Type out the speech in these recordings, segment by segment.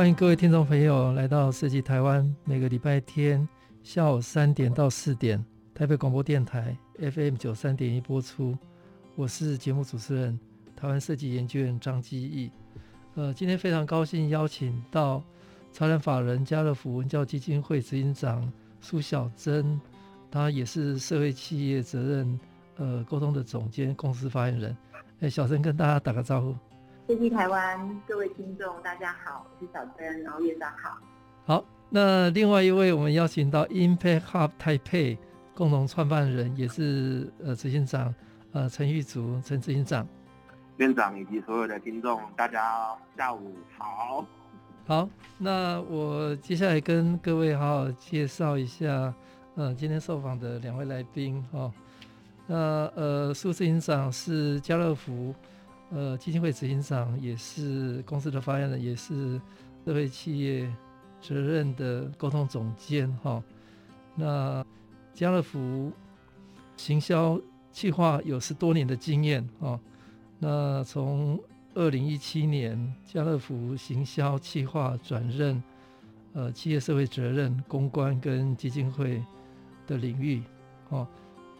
欢迎各位听众朋友来到设计台湾，每个礼拜天下午三点到四点，台北广播电台 FM 九三点一播出。我是节目主持人台湾设计研究员张基义。呃，今天非常高兴邀请到潮南法人家乐福文教基金会执行长苏小珍，他也是社会企业责任呃沟通的总监、公司发言人。哎，小珍跟大家打个招呼。设计台湾，各位听众，大家好，我是小珍，然后院长好。好，那另外一位我们邀请到 Impact Hub Taipei 共同创办人，也是呃执行长呃陈玉竹陈执行长。院长以及所有的听众，大家下午好。好，那我接下来跟各位好好介绍一下，呃，今天受访的两位来宾哦。那呃，苏执行长是家乐福。呃，基金会执行长也是公司的发言人，也是社会企业责任的沟通总监哈。那家乐福行销企划有十多年的经验哦。那从二零一七年，家乐福行销企划转任呃企业社会责任公关跟基金会的领域哦。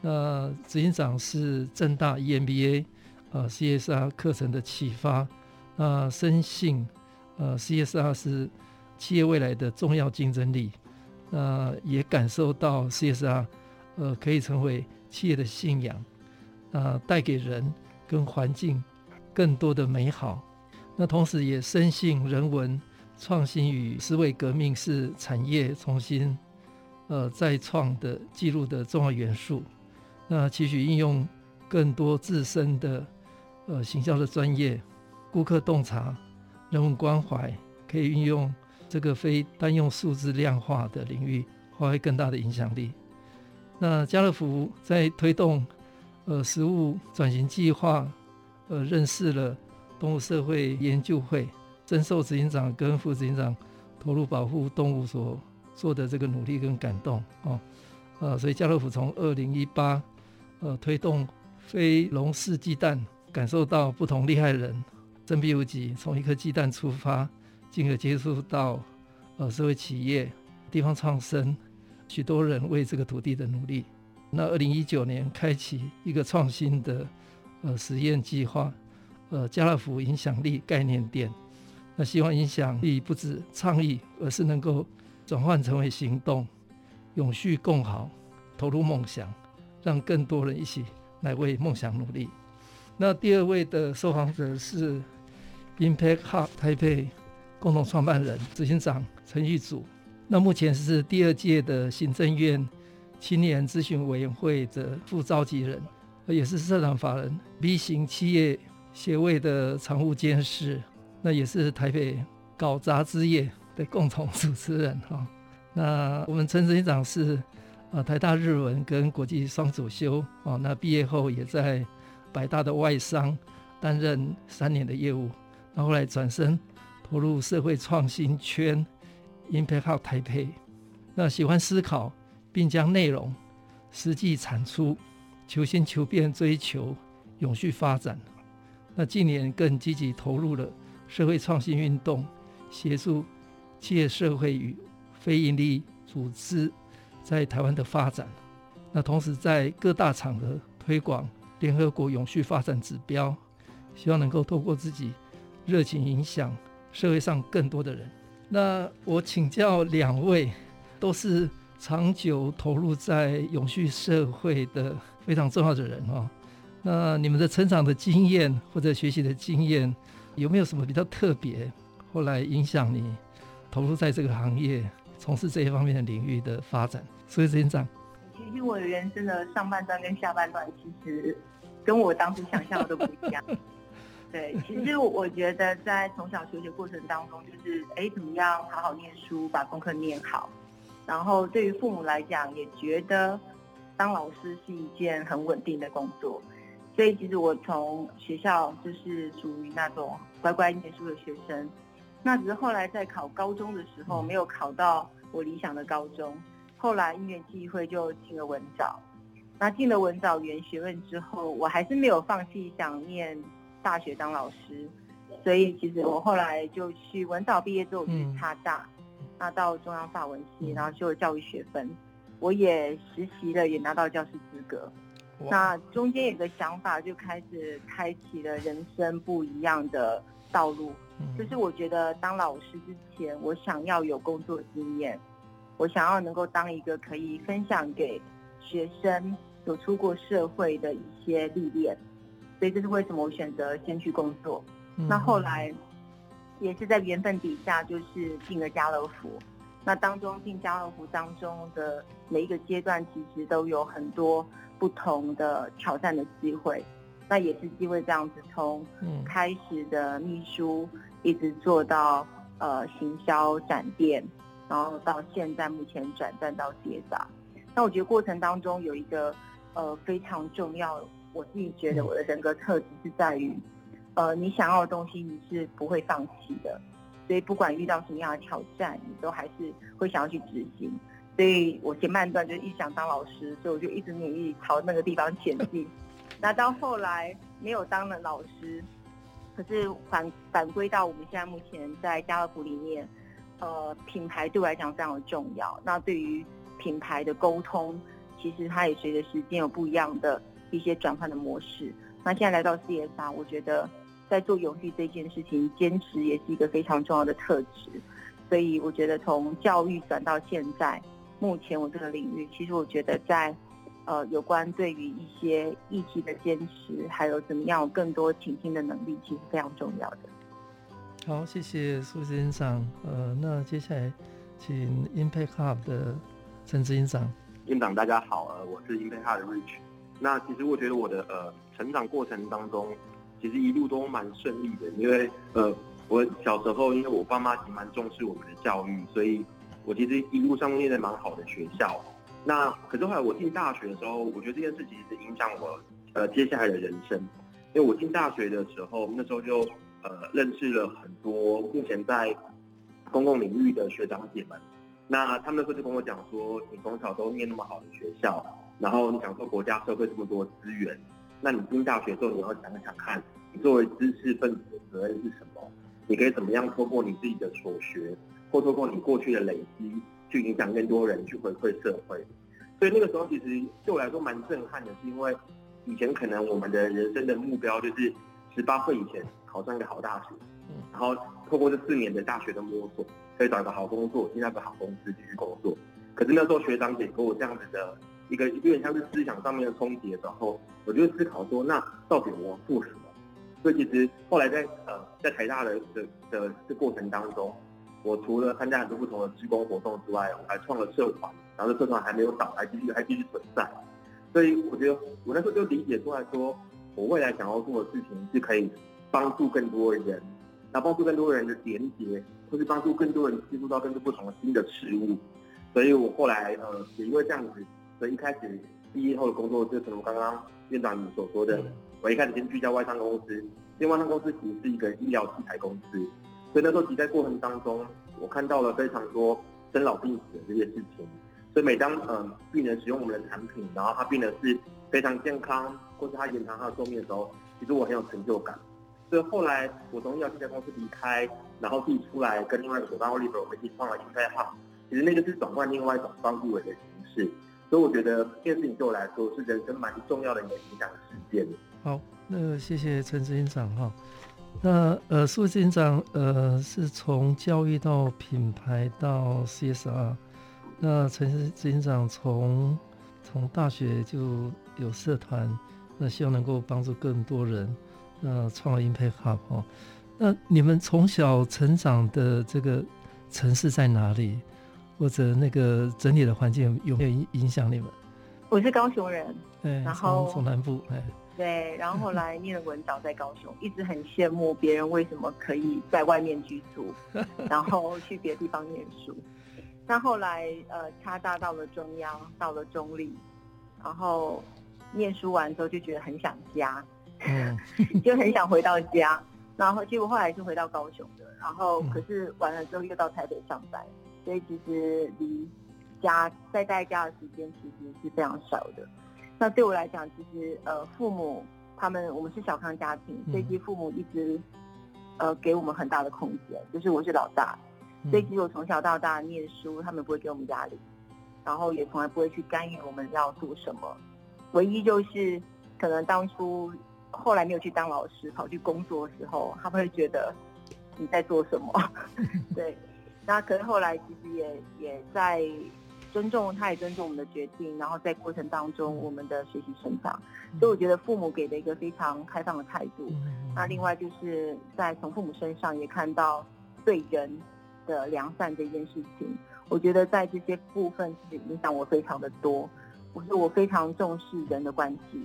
那执行长是正大 EMBA。呃，CSR 课程的启发，那深信，呃，CSR 是企业未来的重要竞争力，那也感受到 CSR，呃，可以成为企业的信仰，啊，带给人跟环境更多的美好。那同时也深信人文创新与思维革命是产业重新，呃，再创的记录的重要元素。那期许应用更多自身的。呃，行销的专业，顾客洞察，人文关怀，可以运用这个非单用数字量化的领域，发挥更大的影响力。那家乐福在推动呃食物转型计划，呃，认识了动物社会研究会，深受执行长跟副执行长投入保护动物所做的这个努力跟感动哦。呃，所以家乐福从二零一八呃推动非笼式鸡蛋。感受到不同厉害人振臂有极，从一颗鸡蛋出发，进而接触到呃社会企业、地方创生，许多人为这个土地的努力。那二零一九年开启一个创新的呃实验计划，呃家乐福影响力概念店。那希望影响力不止倡议，而是能够转换成为行动，永续共好，投入梦想，让更多人一起来为梦想努力。那第二位的受访者是 Impact Hub Taipei 共同创办人、执行长陈玉祖。那目前是第二届的行政院青年咨询委员会的副召集人，也是社团法人 B 型企业协会的常务监事。那也是台北搞杂志业的共同主持人哈。那我们陈执行长是啊台大日文跟国际双主修哦。那毕业后也在百大的外商担任三年的业务，然后来转身投入社会创新圈，Impact 台配。那喜欢思考，并将内容实际产出，求新求变，追求永续发展。那近年更积极投入了社会创新运动，协助企业社会与非营利组织在台湾的发展。那同时在各大场合推广。联合国永续发展指标，希望能够透过自己热情影响社会上更多的人。那我请教两位，都是长久投入在永续社会的非常重要的人哦。那你们的成长的经验或者学习的经验，有没有什么比较特别，后来影响你投入在这个行业，从事这一方面的领域的发展？所以执行长。其实我的人生的上半段跟下半段，其实跟我当时想象的都不一样。对，其实我觉得在从小求学过程当中，就是哎，怎么样好好念书，把功课念好。然后对于父母来讲，也觉得当老师是一件很稳定的工作。所以其实我从学校就是属于那种乖乖念书的学生。那只是后来在考高中的时候，没有考到我理想的高中。后来因缘际会就进了文藻。那进了文藻原学问之后，我还是没有放弃想念大学当老师。所以其实我后来就去文藻毕业之后去插大，那到中央法文系，然后修了教育学分。我也实习了，也拿到教师资格。那中间有个想法，就开始开启了人生不一样的道路。就是我觉得当老师之前，我想要有工作经验，我想要能够当一个可以分享给学生有出过社会的一些历练，所以这是为什么我选择先去工作。那后来也是在缘分底下，就是进了家乐福。那当中进家乐福当中的每一个阶段，其实都有很多不同的挑战的机会。那也是机会这样子，从开始的秘书。一直做到呃行销展店，然后到现在目前转战到 CSR。那我觉得过程当中有一个呃非常重要，我自己觉得我的人格特质是在于，呃你想要的东西你是不会放弃的，所以不管遇到什么样的挑战，你都还是会想要去执行。所以我前半段就一想当老师，所以我就一直努力朝那个地方前进。那到后来没有当了老师。可是反反归到我们现在目前在家乐福里面，呃，品牌对我来讲非常的重要。那对于品牌的沟通，其实它也随着时间有不一样的一些转换的模式。那现在来到 CSR，我觉得在做永续这件事情，坚持也是一个非常重要的特质。所以我觉得从教育转到现在，目前我这个领域，其实我觉得在。呃，有关对于一些议题的坚持，还有怎么样有更多倾听的能力，其实非常重要的。好，谢谢苏执行长。呃，那接下来请 Impact Hub 的陈志英长。院长大家好，呃，我是 Impact Hub 的 Rich。那其实我觉得我的呃成长过程当中，其实一路都蛮顺利的，因为呃我小时候因为我爸妈其实蛮重视我们的教育，所以我其实一路上念的蛮好的学校。那可是后来我进大学的时候，我觉得这件事情是影响我呃接下来的人生，因为我进大学的时候，那时候就呃认识了很多目前在公共领域的学长姐们，那他们那时候就跟我讲说，你从小都念那么好的学校，然后你享受国家社会这么多资源，那你进大学之后你要想想看，你作为知识分子的责任是什么？你可以怎么样透过你自己的所学，或透过你过去的累积？去影响更多人，去回馈社会，所以那个时候其实对我来说蛮震撼的，是因为以前可能我们的人生的目标就是十八岁以前考上一个好大学，嗯然后透过这四年的大学的摸索，可以找一个好工作，进到一个好公司继续工作。可是那时候学长姐给我这样子的一个有点像是思想上面的冲击的时候，我就思考说，那到底我要做什么？所以其实后来在呃在台大的的的这过程当中。我除了参加很多不同的志工活动之外，我还创了社团，然后这社团还没有倒，还继续还继续存在。所以我觉得我那时候就理解出来说，我未来想要做的事情是可以帮助更多人，然后帮助更多人的连接，或是帮助更多人接触到更多不同的新的事物。所以我后来呃也因为这样子，所以一开始毕业后的工作就是我刚刚院长你所说的，我一开始先聚焦外商公司，因为外商公司其实是一个医疗器材公司。所以那时候，其实在过程当中，我看到了非常多生老病死的这些事情。所以每当嗯病人使用我们的产品，然后他变得是非常健康，或是他延长他的寿命的时候，其实我很有成就感。所以后来我从医疗器材公司离开，然后自己出来跟另外一个伙伴 Oliver 我们一起创了 Impact Hub。其实那个是转换另外一种帮助人的形式。所以我觉得这件事情对我来说是人生蛮重要的一个影响事件。好，那谢谢陈执行长哈。那呃，苏执行长呃，是从教育到品牌到 CSR。那陈执行长从从大学就有社团，那希望能够帮助更多人，那创了 Impact Hub 哦。那你们从小成长的这个城市在哪里？或者那个整体的环境有没有影响你们？我是高雄人，对，然后从南部，哎。对，然后后来念了文藻在高雄，一直很羡慕别人为什么可以在外面居住，然后去别的地方念书。那后来呃，插大到了中央，到了中立，然后念书完之后就觉得很想家，嗯，就很想回到家。然后结果后来是回到高雄的，然后可是完了之后又到台北上班，所以其实离家在在家的时间其实是非常少的。那对我来讲，其实呃，父母他们我们是小康家庭，所以其实父母一直呃给我们很大的空间。就是我是老大，所以其实我从小到大念书，他们不会给我们压力，然后也从来不会去干预我们要做什么。唯一就是可能当初后来没有去当老师，跑去工作的时候，他们会觉得你在做什么？对。那可是后来其实也也在。尊重，他也尊重我们的决定，然后在过程当中，我们的学习成长，所以我觉得父母给的一个非常开放的态度。那另外就是在从父母身上也看到对人的良善这件事情，我觉得在这些部分是影响我非常的多。我说我非常重视人的关系，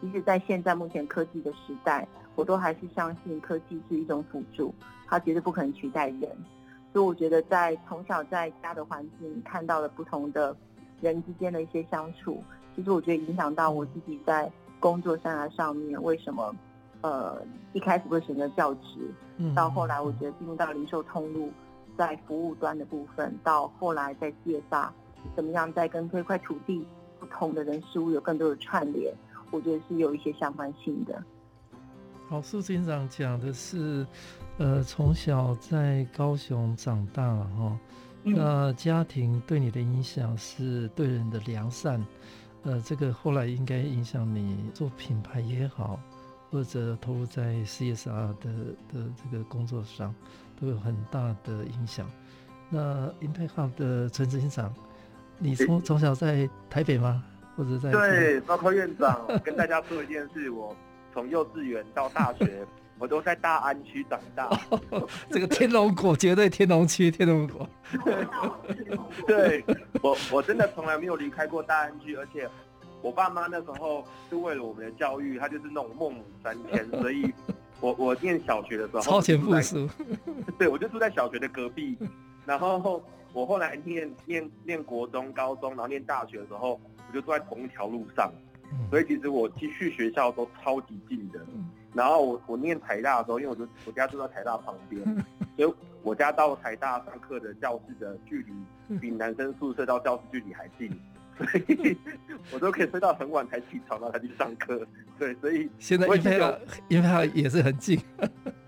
即使在现在目前科技的时代，我都还是相信科技是一种辅助，它绝对不可能取代人。所以我觉得，在从小在家的环境看到了不同的人之间的一些相处，其实我觉得影响到我自己在工作生涯上面。为什么呃一开始会选择教职，到后来我觉得进入到零售通路，在服务端的部分，到后来在 CSR，怎么样在跟这块土地不同的人事物有更多的串联，我觉得是有一些相关性的。好，苏执行长讲的是。呃，从小在高雄长大了哈，那家庭对你的影响是对人的良善，呃，这个后来应该影响你做品牌也好，或者投入在 CSR 的的这个工作上，都有很大的影响。那 Impact Hub 的陈执行长，你从从小在台北吗？或者在？对，包括院长 跟大家说一件事，我从幼稚园到大学。我都在大安区长大，哦，这个天龙果绝对天龙区天龙果。对，我我真的从来没有离开过大安区，而且我爸妈那时候是为了我们的教育，他就是那种孟母三迁，所以我我念小学的时候超前部署。对，我就住在小学的隔壁，然后我后来念念念国中、高中，然后念大学的时候，我就住在同一条路上，所以其实我去去学校都超级近的。然后我我念台大的时候，因为我就我家住在台大旁边，所以我家到台大上课的教室的距离比男生宿舍到教室距离还近，所以我都可以睡到很晚才起床，然后才去上课。对，所以现在 Impact Hub 也是很近，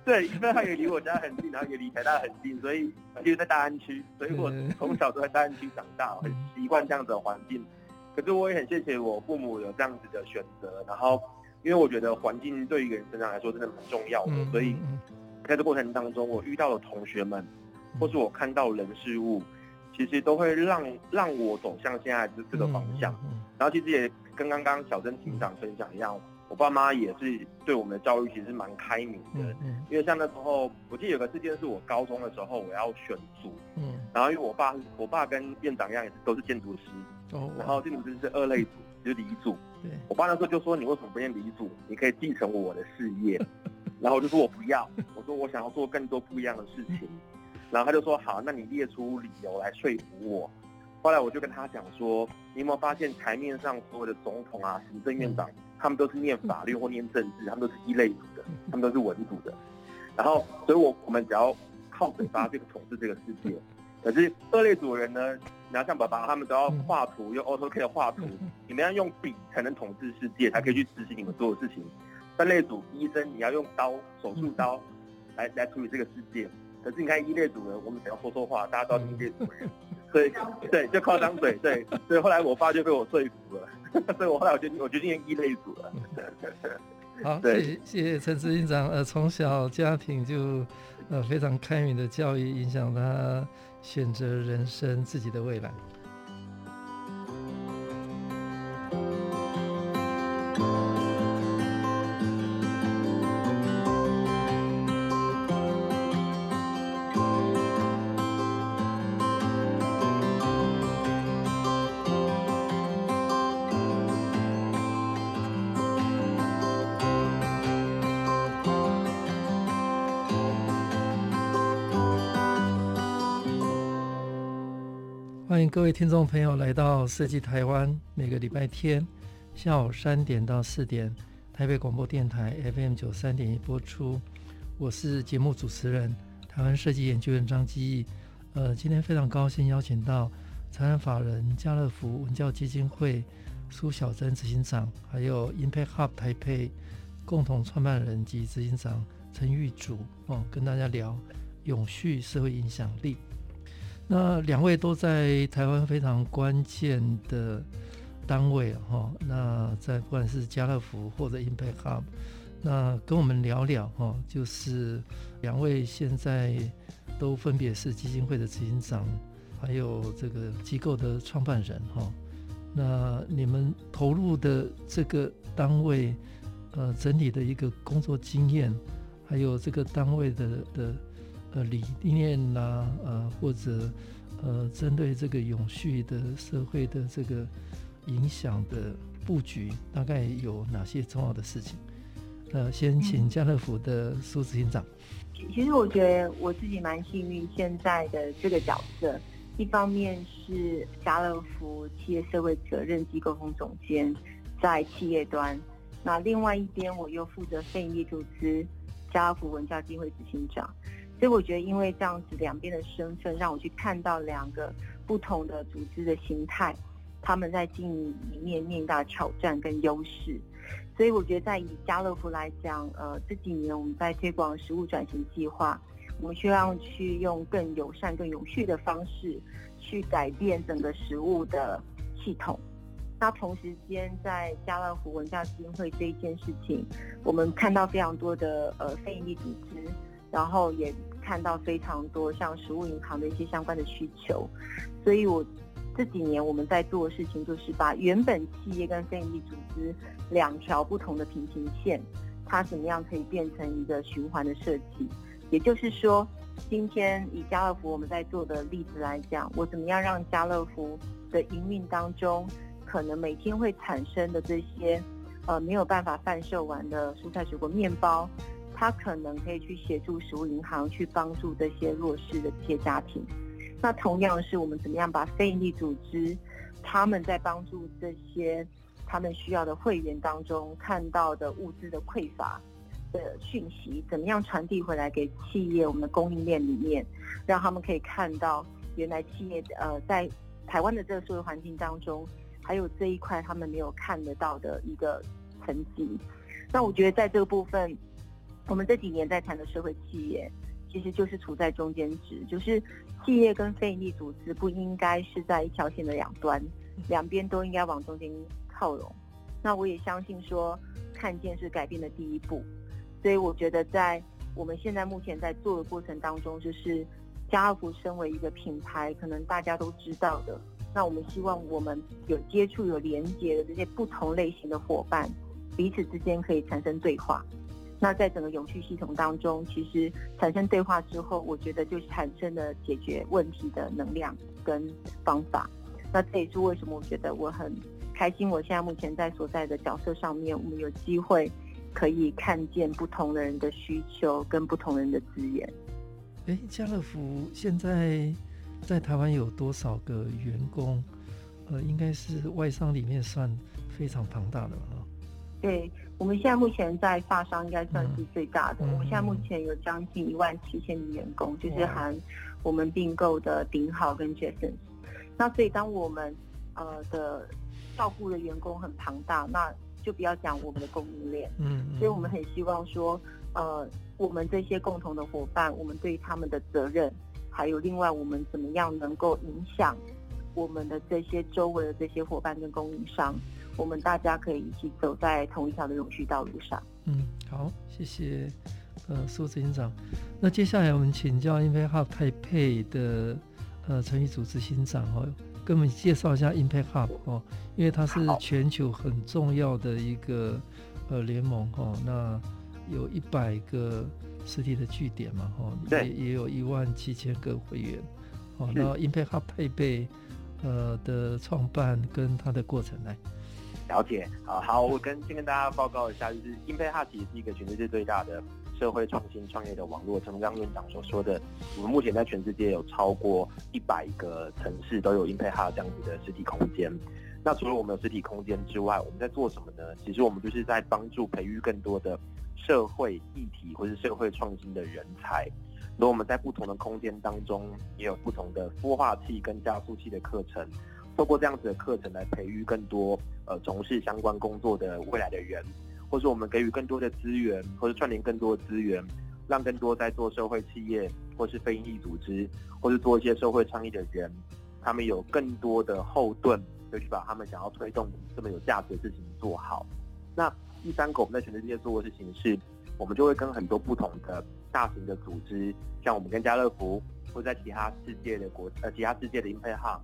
对，Impact Hub 也离我家很近，然后也离台大很近，所以就在大安区，所以我从小都在大安区长大，很习惯这样子的环境。可是我也很谢谢我父母有这样子的选择，然后。因为我觉得环境对一个人身上来说真的蛮重要的，所以在这过程当中，我遇到的同学们，或是我看到人事物，其实都会让让我走向现在这这个方向。然后其实也跟刚刚小珍庭长分享一样，我爸妈也是对我们的教育其实蛮开明的。因为像那时候，我记得有个事件是我高中的时候我要选组，嗯然后因为我爸我爸跟院长一样也是都是建筑师，哦然后建筑师是二类组。就是理组，对我爸那时候就说：“你为什么不念理组？你可以继承我的事业。”然后我就说：“我不要。”我说：“我想要做更多不一样的事情。”然后他就说：“好，那你列出理由来说服我。”后来我就跟他讲说：“你有没有发现台面上所有的总统啊、行政院长，他们都是念法律或念政治，他们都是一类组的，他们都是文组的。然后，所以我我们只要靠嘴巴这个统治这个世界。可是二类组的人呢？”你要像爸爸，他们都要画图，用 AutoCAD 画图。你们要用笔才能统治世界，才可以去执行你们做的事情。三类组医生，你要用刀，手术刀来来处理这个世界。可是你看一类组人，我们只要说说话，大家都是一类组人，所以对，就靠张嘴，对。所以后来我爸就被我说服了，所以我后来我决定，我决定用一类组了。好，对谢谢谢谢陈执行长。呃，从小家庭就呃非常开明的教育，影响他。选择人生自己的未来。欢迎各位听众朋友来到设计台湾，每个礼拜天下午三点到四点，台北广播电台 FM 九三点一播出。我是节目主持人台湾设计研究院张基义。呃，今天非常高兴邀请到财团法人家乐福文教基金会苏小珍执行长，还有 Impact Hub 台北共同创办人及执行长陈玉竹哦，跟大家聊永续社会影响力。那两位都在台湾非常关键的单位哈，那在不管是家乐福或者 Impact Hub，那跟我们聊聊哈，就是两位现在都分别是基金会的执行长，还有这个机构的创办人哈。那你们投入的这个单位，呃，整体的一个工作经验，还有这个单位的的。呃，理念呐，呃，或者呃，针对这个永续的社会的这个影响的布局，大概有哪些重要的事情？呃，先请家乐福的苏执行长。其实我觉得我自己蛮幸运，现在的这个角色，一方面是家乐福企业社会责任及沟通总监，在企业端；那另外一边，我又负责非营利组织家乐福文教基金会执行长。所以我觉得，因为这样子两边的身份，让我去看到两个不同的组织的形态，他们在经营里面面临到挑战跟优势。所以我觉得，在以家乐福来讲，呃，这几年我们在推广食物转型计划，我们需要去用更友善、更永续的方式去改变整个食物的系统。那同时间，在家乐福文教基金会这一件事情，我们看到非常多的呃非营利组织。然后也看到非常多像食物银行的一些相关的需求，所以我这几年我们在做的事情就是把原本企业跟非营利组织两条不同的平行线，它怎么样可以变成一个循环的设计？也就是说，今天以家乐福我们在做的例子来讲，我怎么样让家乐福的营运当中，可能每天会产生的这些呃没有办法贩售完的蔬菜水果面包。他可能可以去协助食物银行去帮助这些弱势的这些家庭。那同样是我们怎么样把非营利组织他们在帮助这些他们需要的会员当中看到的物资的匮乏的讯息，怎么样传递回来给企业我们的供应链里面，让他们可以看到原来企业呃在台湾的这个社会环境当中，还有这一块他们没有看得到的一个层级。那我觉得在这个部分。我们这几年在谈的社会企业，其实就是处在中间值，就是企业跟非营利组织不应该是在一条线的两端，两边都应该往中间靠拢。那我也相信说，看见是改变的第一步。所以我觉得，在我们现在目前在做的过程当中，就是家乐福身为一个品牌，可能大家都知道的，那我们希望我们有接触、有连接的这些不同类型的伙伴，彼此之间可以产生对话。那在整个永续系统当中，其实产生对话之后，我觉得就产生了解决问题的能量跟方法。那这也是为什么我觉得我很开心。我现在目前在所在的角色上面，我们有机会可以看见不同的人的需求跟不同人的资源。哎，家乐福现在在台湾有多少个员工？呃，应该是外商里面算非常庞大的了。对。我们现在目前在发商应该算是最大的。嗯、我们现在目前有将近一万七千名员工，嗯、就是含我们并购的顶好跟 Jason。那所以当我们呃的照顾的员工很庞大，那就不要讲我们的供应链。嗯。所以我们很希望说，呃，我们这些共同的伙伴，我们对他们的责任，还有另外我们怎么样能够影响我们的这些周围的这些伙伴跟供应商。我们大家可以一起走在同一条的永续道路上。嗯，好，谢谢，呃，苏执行长。那接下来我们请教 Impact Hub 台配的呃陈玉组执行长哦，跟我们介绍一下 Impact Hub 哦，因为它是全球很重要的一个呃联盟哦。那有一百个实体的据点嘛，哦，也也有一万七千个会员。哦，那 Impact Hub 台北呃的创办跟它的过程来。了解，好好，我跟先跟大家报告一下，就是英佩哈其实是一个全世界最大的社会创新创业的网络。正如刚院长所说的，我们目前在全世界有超过一百个城市都有英佩哈这样子的实体空间。那除了我们有实体空间之外，我们在做什么呢？其实我们就是在帮助培育更多的社会议题或是社会创新的人才。那我们在不同的空间当中，也有不同的孵化器跟加速器的课程。透过这样子的课程来培育更多呃从事相关工作的未来的人，或是我们给予更多的资源，或者串联更多的资源，让更多在做社会企业或是非营利组织，或是做一些社会倡议的人，他们有更多的后盾，就去把他们想要推动这么有价值的事情做好。那第三个我们在全世界做的事情是，我们就会跟很多不同的大型的组织，像我们跟家乐福，或在其他世界的国呃其他世界的英配号。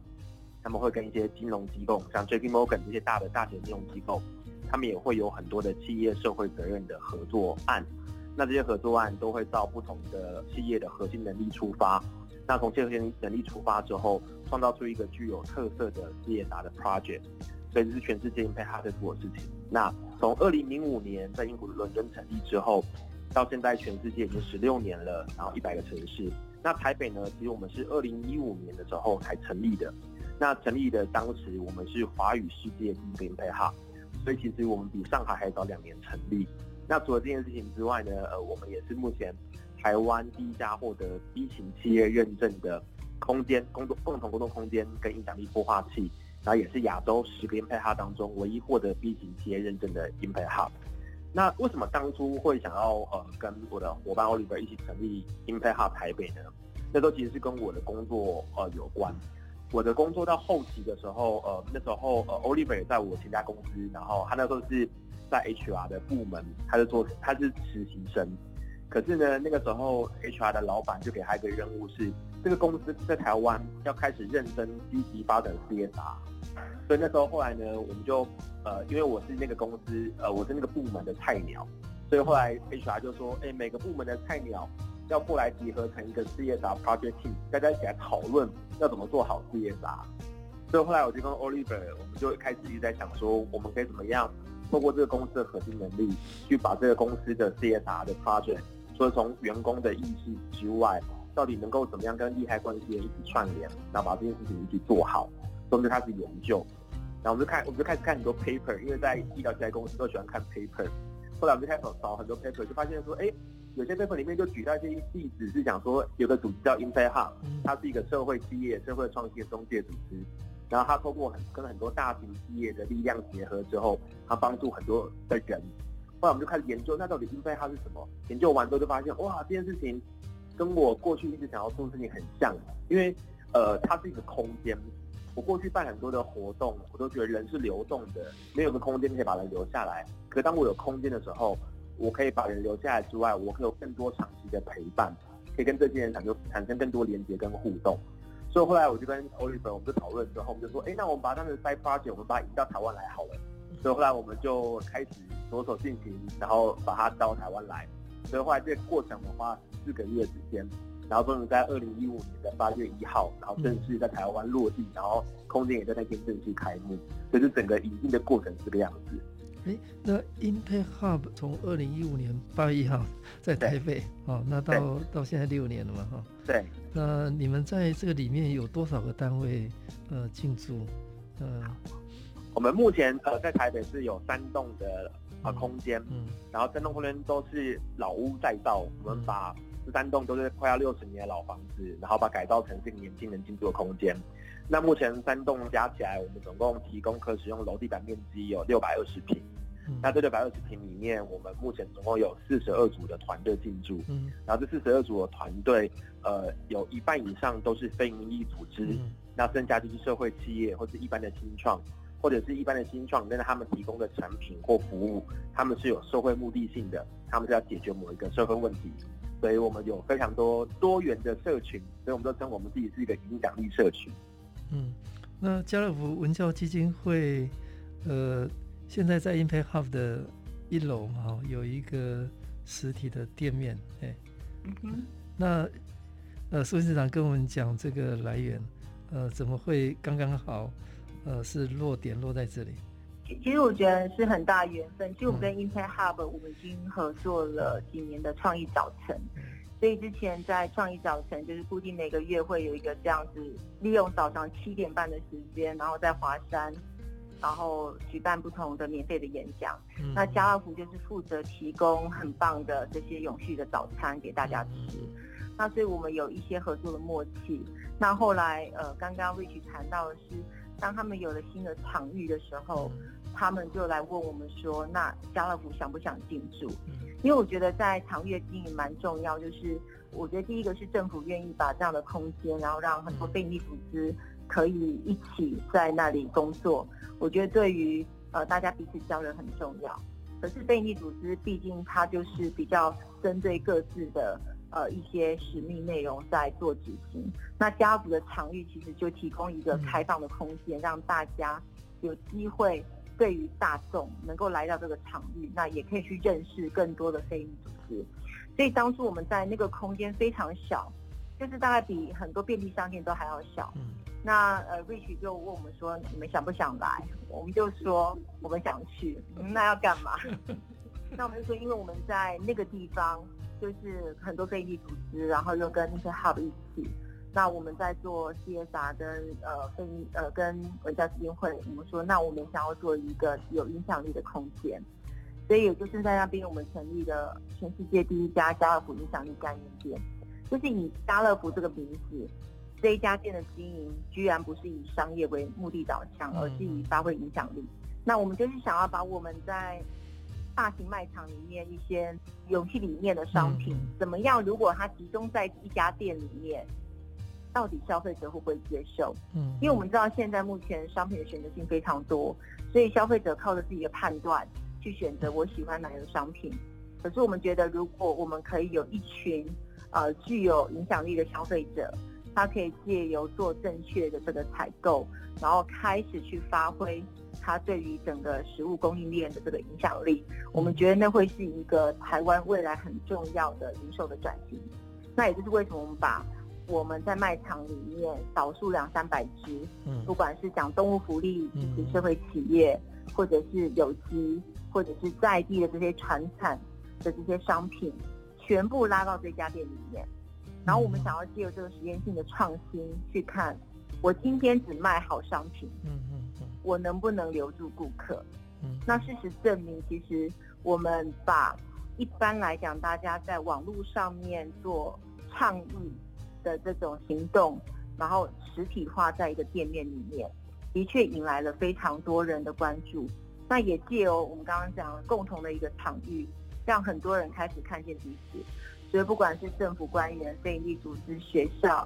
他们会跟一些金融机构，像 JP Morgan 这些大的大型金融机构，他们也会有很多的企业社会责任的合作案。那这些合作案都会到不同的企业的核心能力出发。那从这些能力出发之后，创造出一个具有特色的 CSR 的 project。所以这是全世界 Impact Hub 在做的事情。那从二零零五年在英国伦敦成立之后，到现在全世界已经十六年了，然后一百个城市。那台北呢，其实我们是二零一五年的时候才成立的。那成立的当时，我们是华语世界第一个 Impact Hub，所以其实我们比上海还早两年成立。那除了这件事情之外呢，呃，我们也是目前台湾第一家获得 B 型企业认证的空间工作共同工作空间跟影响力孵化器，然后也是亚洲十个 Impact Hub 当中唯一获得 B 型企业认证的 Impact Hub。那为什么当初会想要呃跟我的伙伴 Oliver 一起成立 Impact Hub 台北呢？那都其实是跟我的工作呃有关。我的工作到后期的时候，呃，那时候呃，Oliver 也在我前家公司，然后他那时候是在 HR 的部门，他是做他是实习生。可是呢，那个时候 HR 的老板就给他一个任务是，这个公司在台湾要开始认真积极发展 CSR。所以那时候后来呢，我们就呃，因为我是那个公司呃，我是那个部门的菜鸟，所以后来 HR 就说，哎，每个部门的菜鸟。要过来集合成一个 CSR project team，大家一起来讨论要怎么做好 CSR。所以后来我就跟 Oliver，我们就开始一直在想说，我们可以怎么样透过这个公司的核心能力，去把这个公司的 CSR 的 project，除了从员工的意识之外，到底能够怎么样跟利害关系人一起串联，然后把这件事情一起做好。所以我们就开始研究，然后我们就看，我们就开始看很多 paper，因为在医疗器材公司都喜欢看 paper。后来我们就开始找很多 paper，就发现说，哎。有些 paper 里面就举到一些例子，是讲说有个组织叫 Impact Hub，它是一个社会企业、社会创新的中介组织。然后它透过很跟很多大型企业的力量结合之后，它帮助很多的人。后来我们就开始研究，那到底 Impact Hub 是什么？研究完之后就发现，哇，这件事情跟我过去一直想要做的事情很像。因为呃，它是一个空间。我过去办很多的活动，我都觉得人是流动的，没有个空间可以把人留下来。可当我有空间的时候，我可以把人留下来之外，我可有更多长期的陪伴，可以跟这些人产生产生更多连接跟互动。所以后来我就跟 Oliver 我们就讨论之后，我们就说，哎，那我们把他们的 side project 我们把它引到台湾来好了。所以后来我们就开始着手进行，然后把它到台湾来。所以后来这个过程我花四个月时间，然后终于在二零一五年的八月一号，然后正式在台湾落地，然后空间也在那天正式开幕。所以就整个引进的过程是这个样子。哎，那 Impact Hub 从二零一五年八月一号在台北，哦，那到到现在六年了嘛，哈。对。那你们在这个里面有多少个单位呃进驻？呃，我们目前呃在台北是有三栋的呃空间，嗯，然后三栋空间都是老屋再造，我们把这三栋都是快要六十年的老房子，然后把改造成这个年轻人进驻的空间。那目前三栋加起来，我们总共提供可使用楼地板面积有六百二十坪。嗯、那这六百二十平里面，我们目前总共有四十二组的团队进驻。嗯，然后这四十二组的团队，呃，有一半以上都是非营利组织。嗯，那剩下就是社会企业或是一般的新创，或者是一般的新创，但是他们提供的产品或服务，他们是有社会目的性的，他们是要解决某一个社会问题。所以我们有非常多多元的社群，所以我们都称我们自己是一个影响力社群。嗯，那家乐福文教基金会，呃。现在在 Impact Hub 的一楼哈，有一个实体的店面，哎，嗯哼，那呃，苏院长跟我们讲这个来源，呃，怎么会刚刚好，呃，是落点落在这里？其实我觉得是很大缘分。其实我们跟 Impact Hub 我们已经合作了几年的创意早晨，所以之前在创意早晨就是固定每个月会有一个这样子，利用早上七点半的时间，然后在华山，然后举办不同的免费的演讲。嗯、那家乐福就是负责提供很棒的这些永续的早餐给大家吃。那所以我们有一些合作的默契。那后来呃，刚刚 Rich 谈到的是，当他们有了新的场域的时候，他们就来问我们说，那家乐福想不想进驻？因为我觉得在场域经营蛮重要，就是我觉得第一个是政府愿意把这样的空间，然后让很多非营利组织可以一起在那里工作。我觉得对于呃大家彼此交流很重要。可是非营利组织毕竟它就是比较针对各自的。呃，一些使命内容在做执行。那家族的场域其实就提供一个开放的空间，让大家有机会对于大众能够来到这个场域，那也可以去认识更多的非营利组织。所以当初我们在那个空间非常小，就是大概比很多便利商店都还要小。那呃，Rich 就问我们说：“你们想不想来？”我们就说：“我们想去。”那要干嘛？那我们就说：“因为我们在那个地方。”就是很多非营利组织，然后又跟那些 hub 一起。那我们在做 CSR 跟呃非呃跟文教基金会，我们说，那我们想要做一个有影响力的空间。所以也就是在那边，我们成立了全世界第一家家乐福影响力概念店，就是以家乐福这个名字，这一家店的经营居然不是以商业为目的导向，而是以发挥影响力。那我们就是想要把我们在大型卖场里面一些游戏里面的商品怎么样？如果它集中在一家店里面，到底消费者会不会接受？嗯，因为我们知道现在目前商品的选择性非常多，所以消费者靠着自己的判断去选择我喜欢哪样的商品。可是我们觉得，如果我们可以有一群呃具有影响力的消费者，他可以借由做正确的这个采购，然后开始去发挥。它对于整个食物供应链的这个影响力，我们觉得那会是一个台湾未来很重要的零售的转型。那也就是为什么我们把我们在卖场里面少数两三百只，嗯，不管是讲动物福利以及社会企业，或者是有机，或者是在地的这些传产的这些商品，全部拉到这家店里面。然后我们想要借由这个实验性的创新去看，我今天只卖好商品，嗯嗯嗯。我能不能留住顾客？嗯，那事实证明，其实我们把一般来讲大家在网络上面做倡议的这种行动，然后实体化在一个店面里面，的确引来了非常多人的关注。那也借由我们刚刚讲的共同的一个场域，让很多人开始看见彼此。所以不管是政府官员、非营利组织、学校，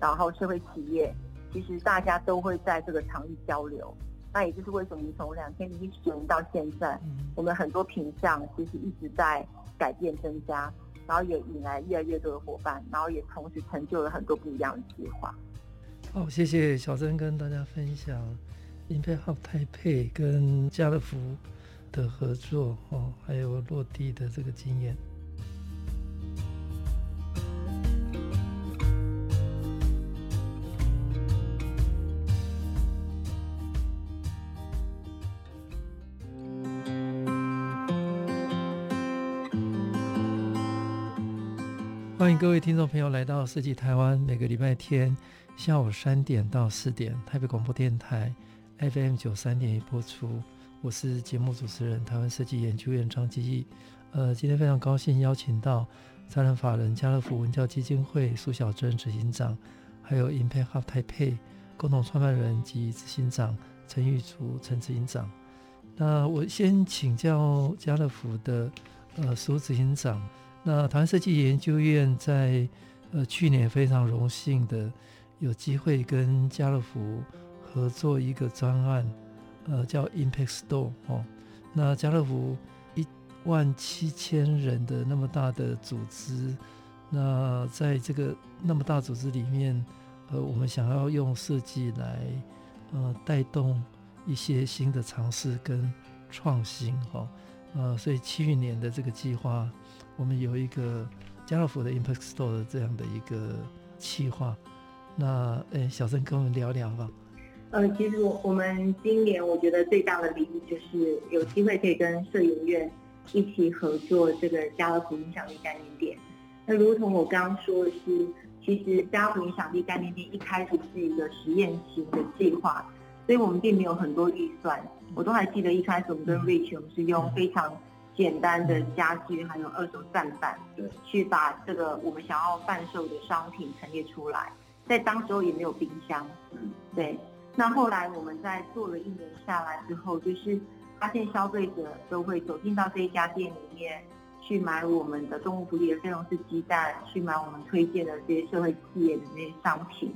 然后社会企业，其实大家都会在这个场域交流。那也就是为什么你从两千零一十年到现在，我们很多品项其实一直在改变增加，然后也引来越来越多的伙伴，然后也同时成就了很多不一样的计划。好，谢谢小珍跟大家分享 Impact Hub Taipei 跟家乐福的合作哦，还有落地的这个经验。各位听众朋友来到设计台湾，每个礼拜天下午三点到四点，台北广播电台 FM 九三点一播出。我是节目主持人，台湾设计研究院张基义。呃，今天非常高兴邀请到财团法人家乐福文教基金会苏小珍执行长，还有 Impact Hub Taipei 共同创办人及执行长陈玉竹陈执行长。那我先请教家乐福的呃苏执行长。那台湾设计研究院在呃去年非常荣幸的有机会跟家乐福合作一个专案，呃叫 Impact Store 哦。那家乐福一万七千人的那么大的组织，那在这个那么大组织里面，呃我们想要用设计来呃带动一些新的尝试跟创新哈，呃所以去年的这个计划。我们有一个家乐福的 Impact Store 的这样的一个企划，那诶，小祯跟我们聊聊吧。呃，其实我我们今年我觉得最大的礼物就是有机会可以跟摄影院一起合作这个家乐福影响力概念店。那如同我刚刚说的是，其实家乐福影响力概念店一开始是一个实验型的计划，所以我们并没有很多预算。我都还记得一开始我们跟 Rich 我们是用非常简单的家具还有二手站板，对，去把这个我们想要贩售的商品陈列出来。在当时候也没有冰箱，嗯对。那后来我们在做了一年下来之后，就是发现消费者都会走进到这一家店里面去买我们的动物福利的非农式鸡蛋，去买我们推荐的这些社会企业的那些商品。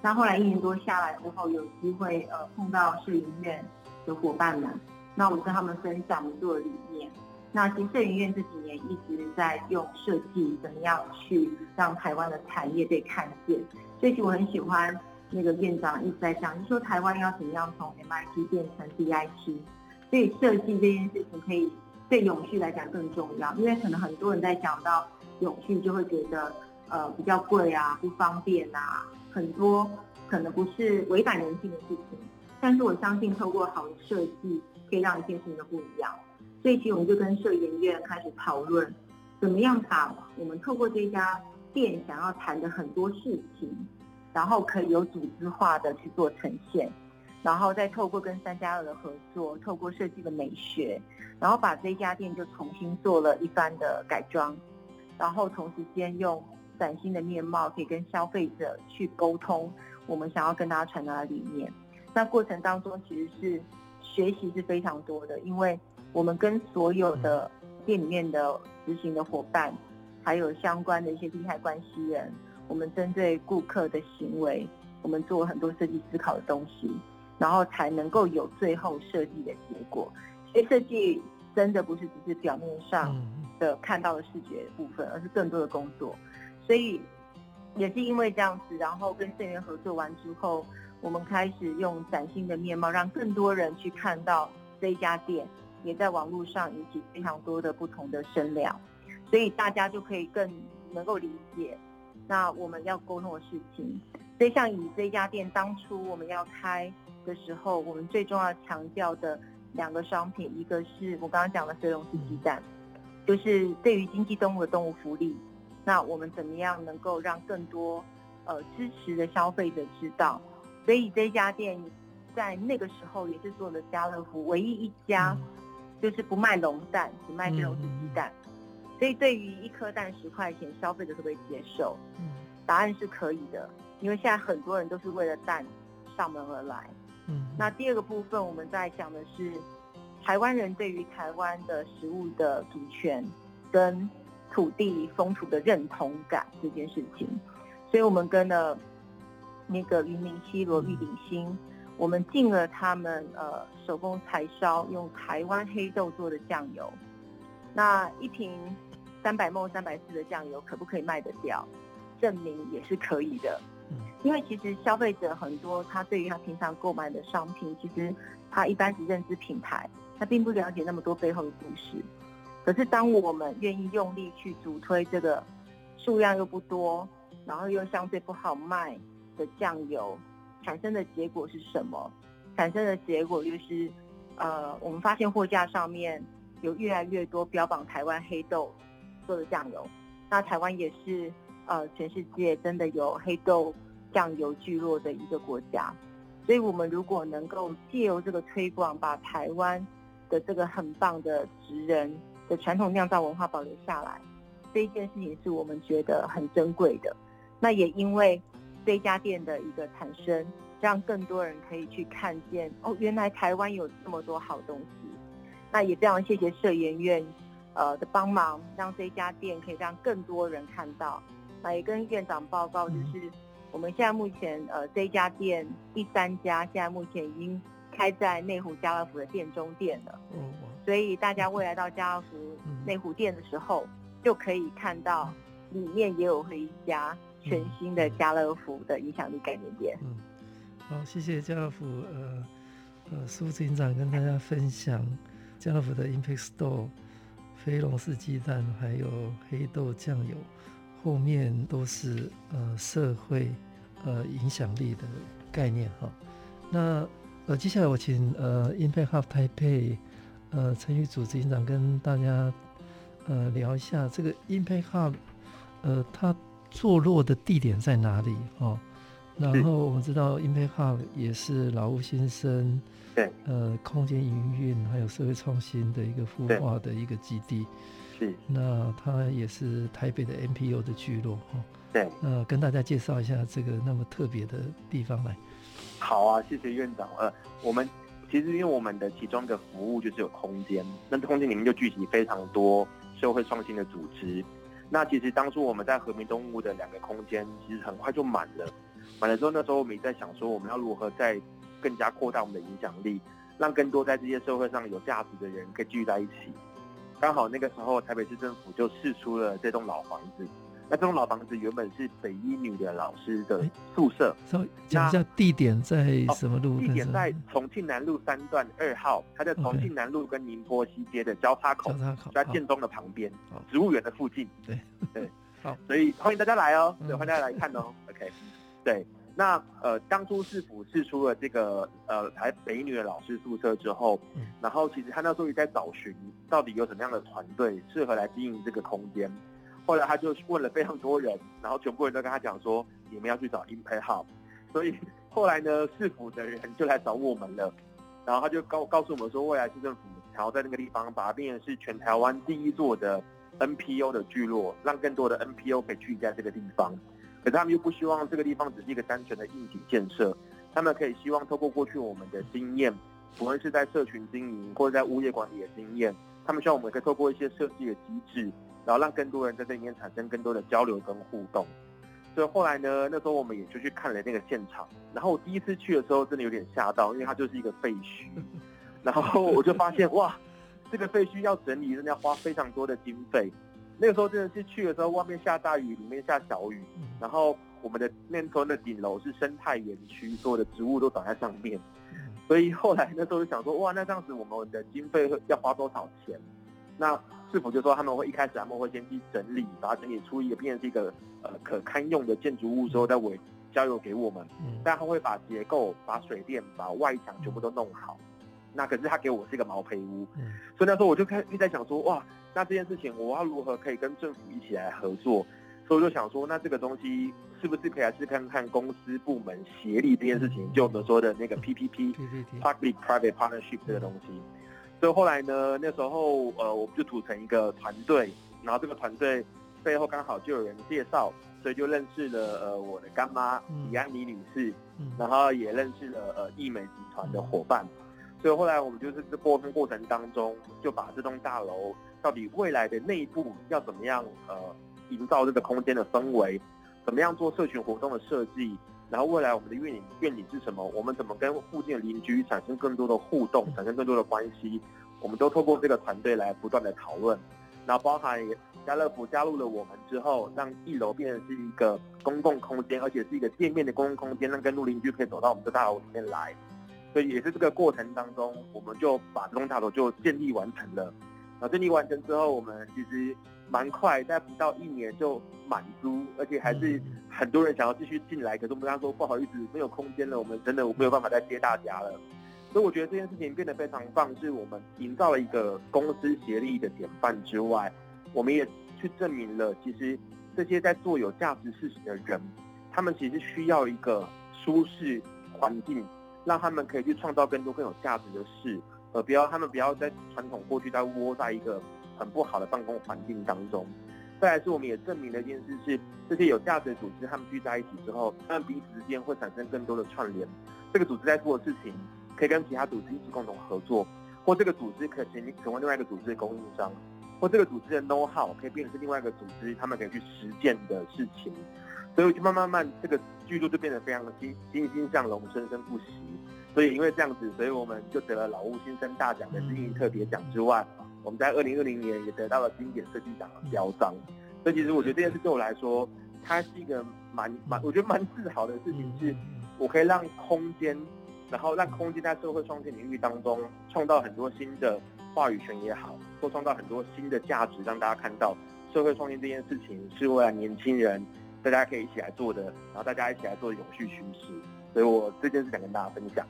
那后来一年多下来之后，有机会呃碰到摄影院的伙伴们，那我跟他们分享我们做的理念。那其实社研院这几年一直在用设计怎么样去让台湾的产业被看见，所以我很喜欢。那个院长一直在讲，就说台湾要怎么样从 MIT 变成 DIT，所以设计这件事情可以对永续来讲更重要，因为可能很多人在讲到永续就会觉得呃比较贵啊、不方便啊，很多可能不是违反人性的事情，但是我相信透过好的设计可以让一件事情都不一样，所以其实我们就跟社研院开始讨论，怎么样把我们透过这家店想要谈的很多事情。然后可以有组织化的去做呈现，然后再透过跟三加二的合作，透过设计的美学，然后把这家店就重新做了一番的改装，然后同时间用崭新的面貌，可以跟消费者去沟通我们想要跟大家传达的理念。那过程当中其实是学习是非常多的，因为我们跟所有的店里面的执行的伙伴，还有相关的一些利害关系人。我们针对顾客的行为，我们做很多设计思考的东西，然后才能够有最后设计的结果。所以设计真的不是只是表面上的看到的视觉的部分，而是更多的工作。所以也是因为这样子，然后跟社员合作完之后，我们开始用崭新的面貌，让更多人去看到这一家店，也在网络上引起非常多的不同的声量，所以大家就可以更能够理解。那我们要沟通的事情，所以像以这家店当初我们要开的时候，我们最重要强调的两个商品，一个是我刚刚讲的非农式鸡蛋，就是对于经济动物的动物福利，那我们怎么样能够让更多呃支持的消费者知道？所以这家店在那个时候也是做了家乐福唯一一家，就是不卖笼蛋，只卖非农式鸡蛋。所以，对于一颗蛋十块钱，消费者可不可以接受？嗯，答案是可以的，因为现在很多人都是为了蛋上门而来。嗯，那第二个部分，我们在讲的是台湾人对于台湾的食物的主权跟土地风土的认同感这件事情。所以我们跟了那个云林西罗玉鼎兴，我们进了他们呃手工柴烧用台湾黑豆做的酱油。那一瓶三百 ml 三百四的酱油可不可以卖得掉？证明也是可以的。因为其实消费者很多，他对于他平常购买的商品，其实他一般只认知品牌，他并不了解那么多背后的故事。可是当我们愿意用力去主推这个数量又不多，然后又相对不好卖的酱油，产生的结果是什么？产生的结果就是，呃，我们发现货架上面。有越来越多标榜台湾黑豆做的酱油，那台湾也是呃全世界真的有黑豆酱油聚落的一个国家，所以我们如果能够借由这个推广，把台湾的这个很棒的职人的传统酿造文化保留下来，这一件事情是我们觉得很珍贵的。那也因为这家店的一个产生，让更多人可以去看见哦，原来台湾有这么多好东西。那也非常谢谢社研院，呃的帮忙，让这家店可以让更多人看到。那也跟院长报告，就是我们现在目前呃这一家店第三家，现在目前已经开在内湖家乐福的店中店了。嗯，所以大家未来到家乐福内湖店的时候，就可以看到里面也有了一家全新的家乐福的影响力概念店。嗯，好，谢谢家乐福呃呃苏执行长跟大家分享。家乐福的 Impact Store、非龙式鸡蛋，还有黑豆酱油，后面都是呃社会呃影响力的概念哈。那呃，接下来我请呃，Impact Hub 台北呃陈玉组执行长跟大家呃聊一下这个 Impact Hub 呃它坐落的地点在哪里哦？然后我们知道 Impact Hub 也是老屋新生对呃空间营运还有社会创新的一个孵化的一个基地。是，那它也是台北的 NPO 的聚落哈。对，呃，跟大家介绍一下这个那么特别的地方来。好啊，谢谢院长。呃，我们其实因为我们的其中一个服务就是有空间，那这空间里面就聚集非常多社会创新的组织。那其实当初我们在和平东路的两个空间，其实很快就满了。满了之后，那时候我们也在想说，我们要如何在更加扩大我们的影响力，让更多在这些社会上有价值的人可以聚在一起。刚好那个时候，台北市政府就试出了这栋老房子。那这栋老房子原本是北一女的老师的宿舍。稍微讲一下地点在什么路？地点在重庆南路三段二号，它在重庆南路跟宁波西街的交叉口，交叉口在建中的旁边，植物园的附近。对对，好，所以欢迎大家来哦，对，欢迎大家来看哦。OK，对。那呃，当初市府释出了这个呃台北女的老师宿舍之后，嗯、然后其实他那时候也在找寻到底有什么样的团队适合来经营这个空间。后来他就问了非常多人，然后全部人都跟他讲说，你们要去找 Impact Hub。所以后来呢，市府的人就来找我们了，然后他就告告诉我们说，未来市政府想要在那个地方把它变成是全台湾第一座的 NPO 的聚落，让更多的 NPO 可以聚在这个地方。可是他们又不希望这个地方只是一个单纯的硬体建设，他们可以希望透过过去我们的经验，不论是在社群经营或者在物业管理的经验，他们希望我们可以透过一些设计的机制，然后让更多人在这里面产生更多的交流跟互动。所以后来呢，那时候我们也就去看了那个现场，然后我第一次去的时候真的有点吓到，因为它就是一个废墟，然后我就发现哇，这个废墟要整理真的要花非常多的经费。那个时候真的是去的时候，外面下大雨，里面下小雨，然后我们的那时候的顶楼是生态园区，所有的植物都长在上面，所以后来那时候就想说，哇，那这样子我们的经费要花多少钱？那市府就说他们会一开始他们会先去整理，把它整理出一个变成是一个呃可堪用的建筑物之后再委交由给我们，但他会把结构、把水电、把外墙全部都弄好。那可是他给我是一个毛坯屋，所以那时候我就开一直在想说，哇。那这件事情我要如何可以跟政府一起来合作？所以我就想说，那这个东西是不是可以来试看看公司部门协力这件事情？就我们说的那个 PPP，Public Private Partnership 这个东西。所以后来呢，那时候呃，我们就组成一个团队，然后这个团队背后刚好就有人介绍，所以就认识了呃我的干妈李安妮女士，然后也认识了呃易美集团的伙伴。所以后来我们就是这过程过程当中，就把这栋大楼。到底未来的内部要怎么样？呃，营造这个空间的氛围，怎么样做社群活动的设计？然后未来我们的愿景愿景是什么？我们怎么跟附近的邻居产生更多的互动，产生更多的关系？我们都透过这个团队来不断的讨论。然后包含家乐福加入了我们之后，让一楼变成是一个公共空间，而且是一个店面的公共空间，让更多邻居可以走到我们的大楼里面来。所以也是这个过程当中，我们就把这栋大楼就建立完成了。那建立完成之后，我们其实蛮快，在不到一年就满租，而且还是很多人想要继续进来。可是我们跟他说不好意思，没有空间了，我们真的没有办法再接大家了。所以我觉得这件事情变得非常棒，是我们营造了一个公司协力的典范之外，我们也去证明了，其实这些在做有价值事情的人，他们其实需要一个舒适环境，让他们可以去创造更多更有价值的事。呃，不要他们不要在传统过去在窝在一个很不好的办公环境当中。再来是，我们也证明了一件事是，这些有价值的组织，他们聚在一起之后，他们彼此之间会产生更多的串联。这个组织在做的事情，可以跟其他组织一起共同合作，或这个组织可成成为另外一个组织的供应商，或这个组织的 know how 可以变成是另外一个组织他们可以去实践的事情。所以就慢慢慢，这个聚落就变得非常的欣欣欣向荣，生生不息。所以因为这样子，所以我们就得了老屋新生大奖的经营特别奖之外，我们在二零二零年也得到了经典设计奖的标章。所以其实我觉得这件事对我来说，它是一个蛮蛮，我觉得蛮自豪的事情，是我可以让空间，然后让空间在社会创新领域当中创造很多新的话语权也好，或创造很多新的价值，让大家看到社会创新这件事情是为了年轻人，大家可以一起来做的，然后大家一起来做的永续趋势。所以我这件事想跟大家分享。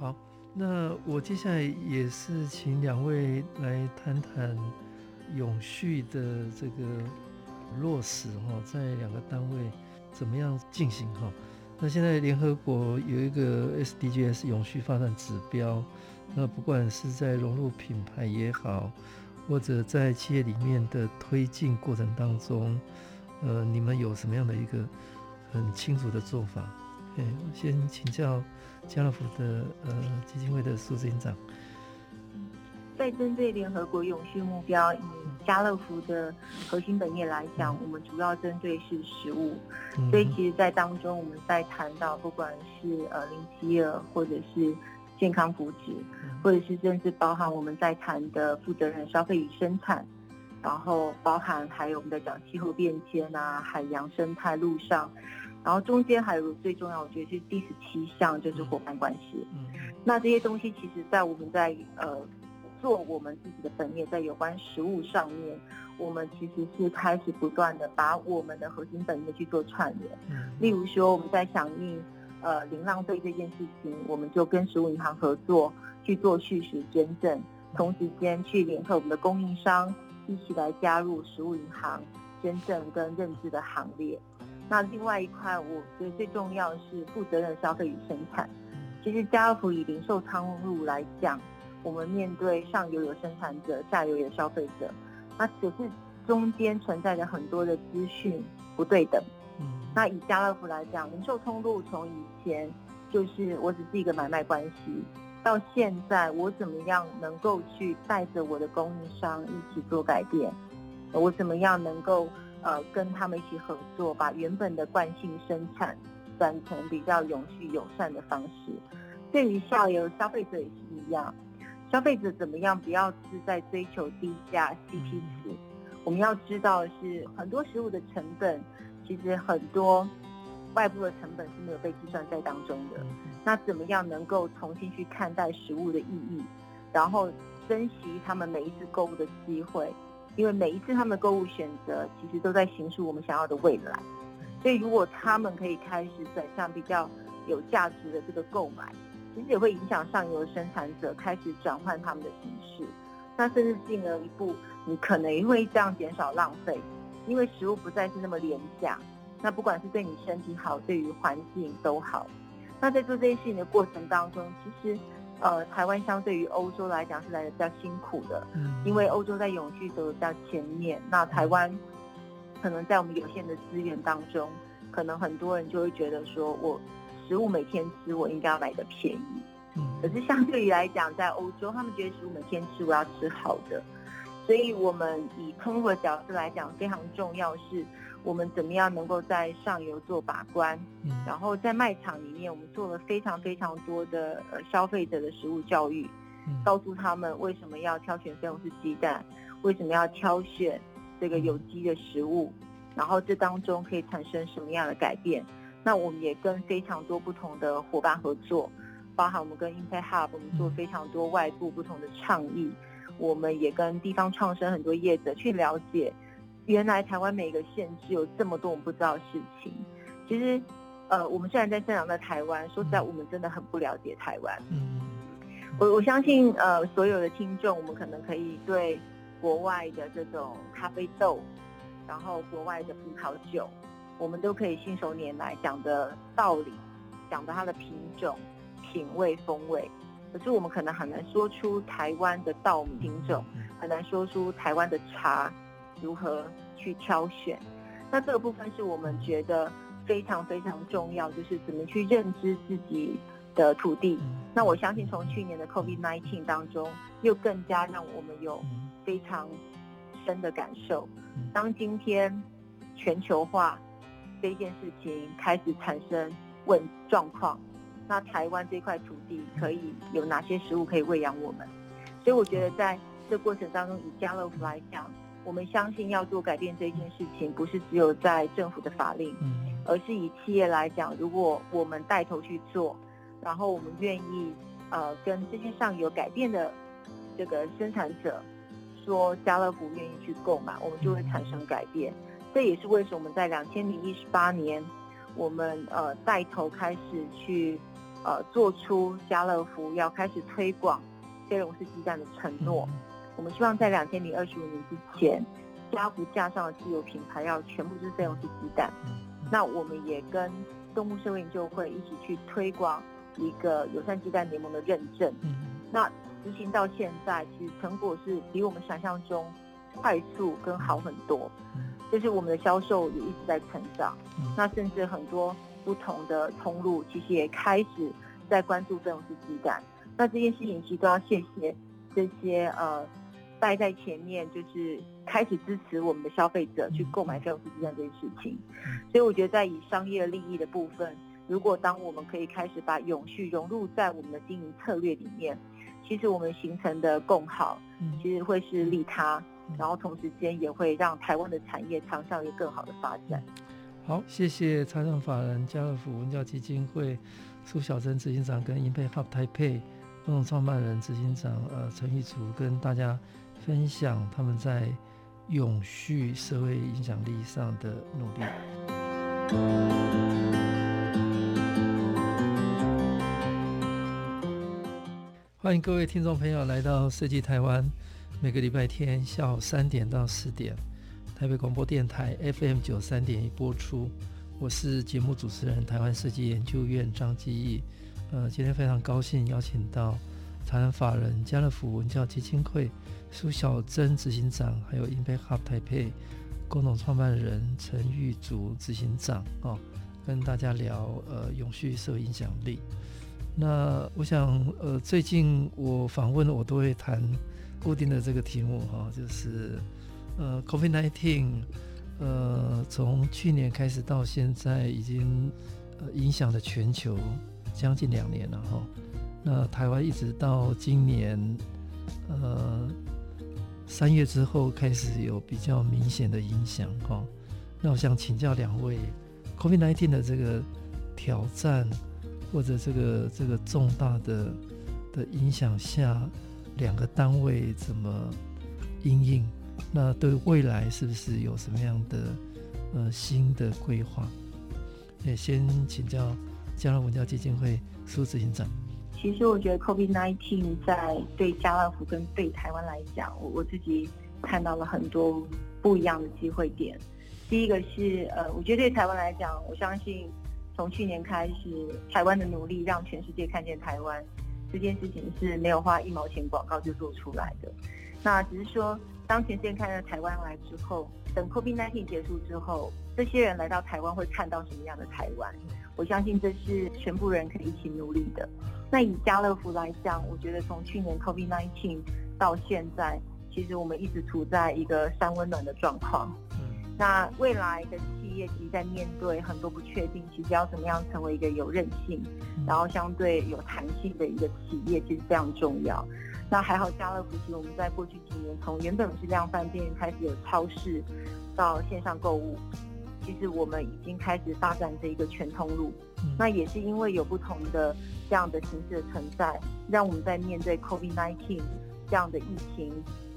好，那我接下来也是请两位来谈谈永续的这个落实哈，在两个单位怎么样进行哈？那现在联合国有一个 SDGs 永续发展指标，那不管是在融入品牌也好，或者在企业里面的推进过程当中，呃，你们有什么样的一个很清楚的做法？哎，我先请教家乐福的呃基金会的苏执行长。在针对联合国永续目标，以家乐福的核心本业来讲，我们主要针对是食物，所以其实，在当中我们在谈到，不管是呃零饥饿，或者是健康福祉，或者是甚至包含我们在谈的负责任消费与生产，然后包含还有我们在讲气候变迁啊、海洋生态、陆上，然后中间还有最重要，我觉得是第十七项，就是伙伴关系。嗯那这些东西，其实在我们在呃做我们自己的本业，在有关食物上面，我们其实是开始不断的把我们的核心本业去做串联。嗯例如说，我们在响应。呃，零浪费这件事情，我们就跟食物银行合作去做续食捐赠，同时间去联合我们的供应商一起来加入食物银行捐赠跟认知的行列。那另外一块，我觉得最重要的是负责任消费与生产。其实家乐福以零售通路来讲，我们面对上游有生产者，下游有消费者，那只是中间存在着很多的资讯不对等。那以家乐福来讲，零售通路从以前就是我只是一个买卖关系，到现在我怎么样能够去带着我的供应商一起做改变？我怎么样能够呃跟他们一起合作，把原本的惯性生产转成比较永续友善的方式？对于下游消费者也是一样，消费者怎么样不要是在追求低价 CP 值？我们要知道的是很多食物的成本。其实很多外部的成本是没有被计算在当中的。那怎么样能够重新去看待食物的意义，然后珍惜他们每一次购物的机会？因为每一次他们的购物选择，其实都在形塑我们想要的未来。所以如果他们可以开始转向比较有价值的这个购买，其实也会影响上游的生产者开始转换他们的形式。那甚至进了一步，你可能也会这样减少浪费。因为食物不再是那么廉价，那不管是对你身体好，对于环境都好。那在做这些事情的过程当中，其实，呃，台湾相对于欧洲来讲是来的比较辛苦的，嗯，因为欧洲在永续走的比较前面，那台湾可能在我们有限的资源当中，可能很多人就会觉得说，我食物每天吃，我应该要买的便宜，嗯，可是相对于来讲，在欧洲，他们觉得食物每天吃，我要吃好的。所以，我们以通路的角度来讲，非常重要是，我们怎么样能够在上游做把关，嗯然后在卖场里面，我们做了非常非常多的呃消费者的食物教育，告诉他们为什么要挑选西红柿鸡蛋，为什么要挑选这个有机的食物，然后这当中可以产生什么样的改变？那我们也跟非常多不同的伙伴合作，包含我们跟 Impact Hub，我们做非常多外部不同的倡议。我们也跟地方创生很多业者去了解，原来台湾每个县市有这么多我们不知道的事情。其实，呃，我们虽然在生长在台湾，说实在，我们真的很不了解台湾。嗯，我我相信，呃，所有的听众，我们可能可以对国外的这种咖啡豆，然后国外的葡萄酒，我们都可以信手拈来讲的道理，讲的它的品种、品味、风味。可是我们可能很难说出台湾的稻米品种，很难说出台湾的茶如何去挑选。那这个部分是我们觉得非常非常重要，就是怎么去认知自己的土地。那我相信从去年的 COVID-19 当中，又更加让我们有非常深的感受。当今天全球化这件事情开始产生问状况。那台湾这块土地可以有哪些食物可以喂养我们？所以我觉得在这过程当中，以家乐福来讲，我们相信要做改变这件事情，不是只有在政府的法令，而是以企业来讲，如果我们带头去做，然后我们愿意呃跟这些上有改变的这个生产者说家乐福愿意去购买，我们就会产生改变。这也是为什么我们在两千零一十八年。我们呃带头开始去呃做出家乐福要开始推广非笼式鸡蛋的承诺。嗯、我们希望在两千零二十五年之前，家福架上的自有品牌要全部是费用是鸡蛋。那我们也跟动物社会研究会一起去推广一个友善鸡蛋联盟的认证。嗯、那执行到现在，其实成果是比我们想象中快速跟好很多。就是我们的销售也一直在成长，嗯、那甚至很多不同的通路其实也开始在关注非笼式鸡蛋。那这件事情其实都要谢谢这些呃带在前面，就是开始支持我们的消费者去购买非笼式鸡蛋这件事情。嗯、所以我觉得在以商业利益的部分，如果当我们可以开始把永续融入在我们的经营策略里面，其实我们形成的共好，其实会是利他。然后同时间也会让台湾的产业长效有更好的发展。好，谢谢财政法人家乐福文教基金会苏小珍执行长跟 Impact Hub Taipei 共同创办人执行长呃陈玉竹跟大家分享他们在永续社会影响力上的努力。欢迎各位听众朋友来到设计台湾。每个礼拜天下午三点到四点，台北广播电台 FM 九三点一播出。我是节目主持人台湾设计研究院张基义。呃，今天非常高兴邀请到台湾法人家乐福文教基金会苏小珍执行长，还有 Impact Hub 台北共同创办人陈玉竹执行长哦，跟大家聊呃永续社会影响力。那我想呃最近我访问我都会谈。固定的这个题目哈，就是呃，COVID-19，呃，从去年开始到现在，已经呃影响了全球将近两年了哈。那台湾一直到今年呃三月之后开始有比较明显的影响哈。那我想请教两位，COVID-19 的这个挑战或者这个这个重大的的影响下。两个单位怎么因应？那对未来是不是有什么样的呃新的规划？也先请教家乐文教基金会苏执行长。其实我觉得 COVID-19 在对家乐福跟对台湾来讲，我我自己看到了很多不一样的机会点。第一个是呃，我觉得对台湾来讲，我相信从去年开始，台湾的努力让全世界看见台湾。这件事情是没有花一毛钱广告就做出来的，那只是说，当全世界看到台湾来之后，等 COVID-19 结束之后，这些人来到台湾会看到什么样的台湾？我相信这是全部人可以一起努力的。那以家乐福来讲，我觉得从去年 COVID-19 到现在，其实我们一直处在一个三温暖的状况。那未来的企业其实在面对很多不确定，其实要怎么样成为一个有韧性，然后相对有弹性的一个企业，其实非常重要。那还好，家乐福其实我们在过去几年，从原本是量贩店开始有超市，到线上购物，其实我们已经开始发展这一个全通路。那也是因为有不同的这样的形式的存在，让我们在面对 COVID-19 这样的疫情。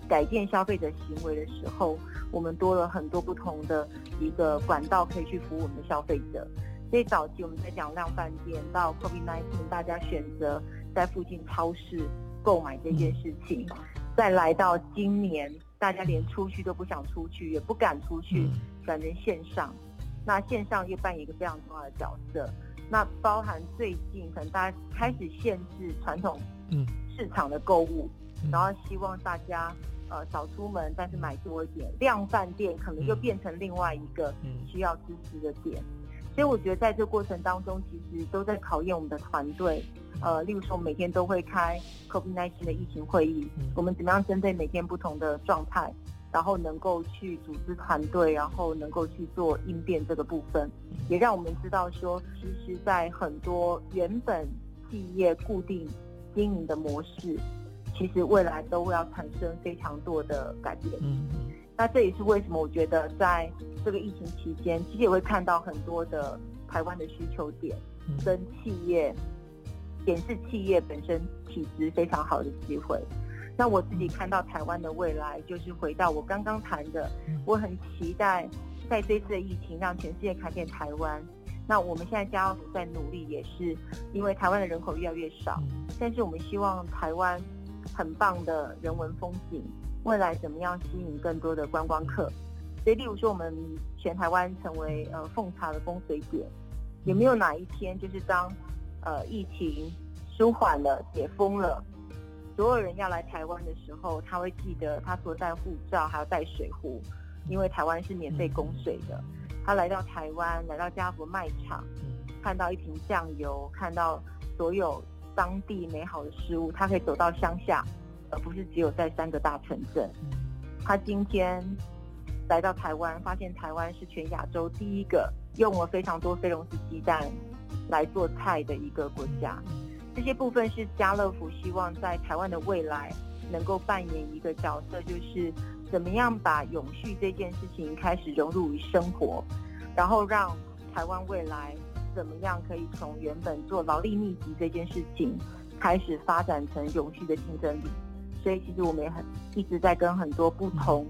改变消费者行为的时候，我们多了很多不同的一个管道可以去服务我们的消费者。所以早期我们在讲量贩店，到 COVID-19，大家选择在附近超市购买这件事情，再来到今年，大家连出去都不想出去，也不敢出去，转成线上。那线上又扮演一个非常重要的角色。那包含最近可能大家开始限制传统市场的购物，然后希望大家。呃，少出门，但是买多一点。量贩店可能又变成另外一个需要支持的点，所以我觉得在这个过程当中，其实都在考验我们的团队。呃，例如说，我们每天都会开 COVID-19 的疫情会议，我们怎么样针对每天不同的状态，然后能够去组织团队，然后能够去做应变这个部分，也让我们知道说，其实，在很多原本企业固定经营的模式。其实未来都会要产生非常多的改变。嗯，那这也是为什么我觉得在这个疫情期间，其实也会看到很多的台湾的需求点，跟企业显示企业本身体质非常好的机会。那我自己看到台湾的未来，就是回到我刚刚谈的，我很期待在这次的疫情让全世界看见台湾，那我们现在家乐福在努力，也是因为台湾的人口越来越少，但是我们希望台湾很棒的人文风景，未来怎么样吸引更多的观光客？所以，例如说，我们全台湾成为呃奉茶的风水点，有没有哪一天就是当呃疫情舒缓了、解封了，所有人要来台湾的时候，他会记得他所带护照，还要带水壶，因为台湾是免费供水的。他来到台湾，来到家乐福卖场，看到一瓶酱油，看到所有当地美好的事物，他可以走到乡下，而不是只有在三个大城镇。他今天来到台湾，发现台湾是全亚洲第一个用了非常多非龙士鸡蛋来做菜的一个国家。这些部分是家乐福希望在台湾的未来能够扮演一个角色，就是。怎么样把永续这件事情开始融入于生活，然后让台湾未来怎么样可以从原本做劳力密集这件事情，开始发展成永续的竞争力？所以其实我们也很一直在跟很多不同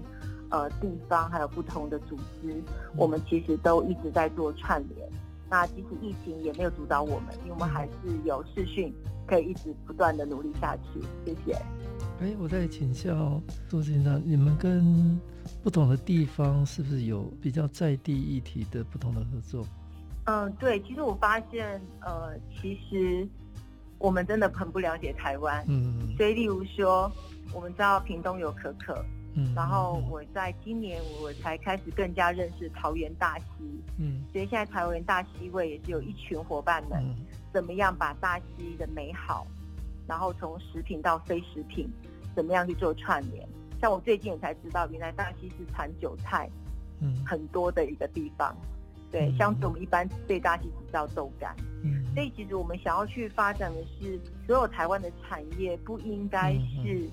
呃地方还有不同的组织，我们其实都一直在做串联。那即使疫情也没有阻挡我们，因为我们还是有视讯可以一直不断的努力下去。谢谢。哎，我再请教苏执行长，你们跟不同的地方是不是有比较在地议题的不同的合作？嗯，对，其实我发现，呃，其实我们真的很不了解台湾。嗯，所以例如说，我们知道屏东有可可，嗯，然后我在今年我才开始更加认识桃园大溪，嗯，所以现在桃园大溪位也是有一群伙伴们，嗯，怎么样把大溪的美好，然后从食品到非食品。怎么样去做串联？像我最近也才知道，原来大溪是产韭菜，嗯，很多的一个地方。对，嗯、相对我们一般对大溪只知道豆干，嗯，所以其实我们想要去发展的是，所有台湾的产业不应该是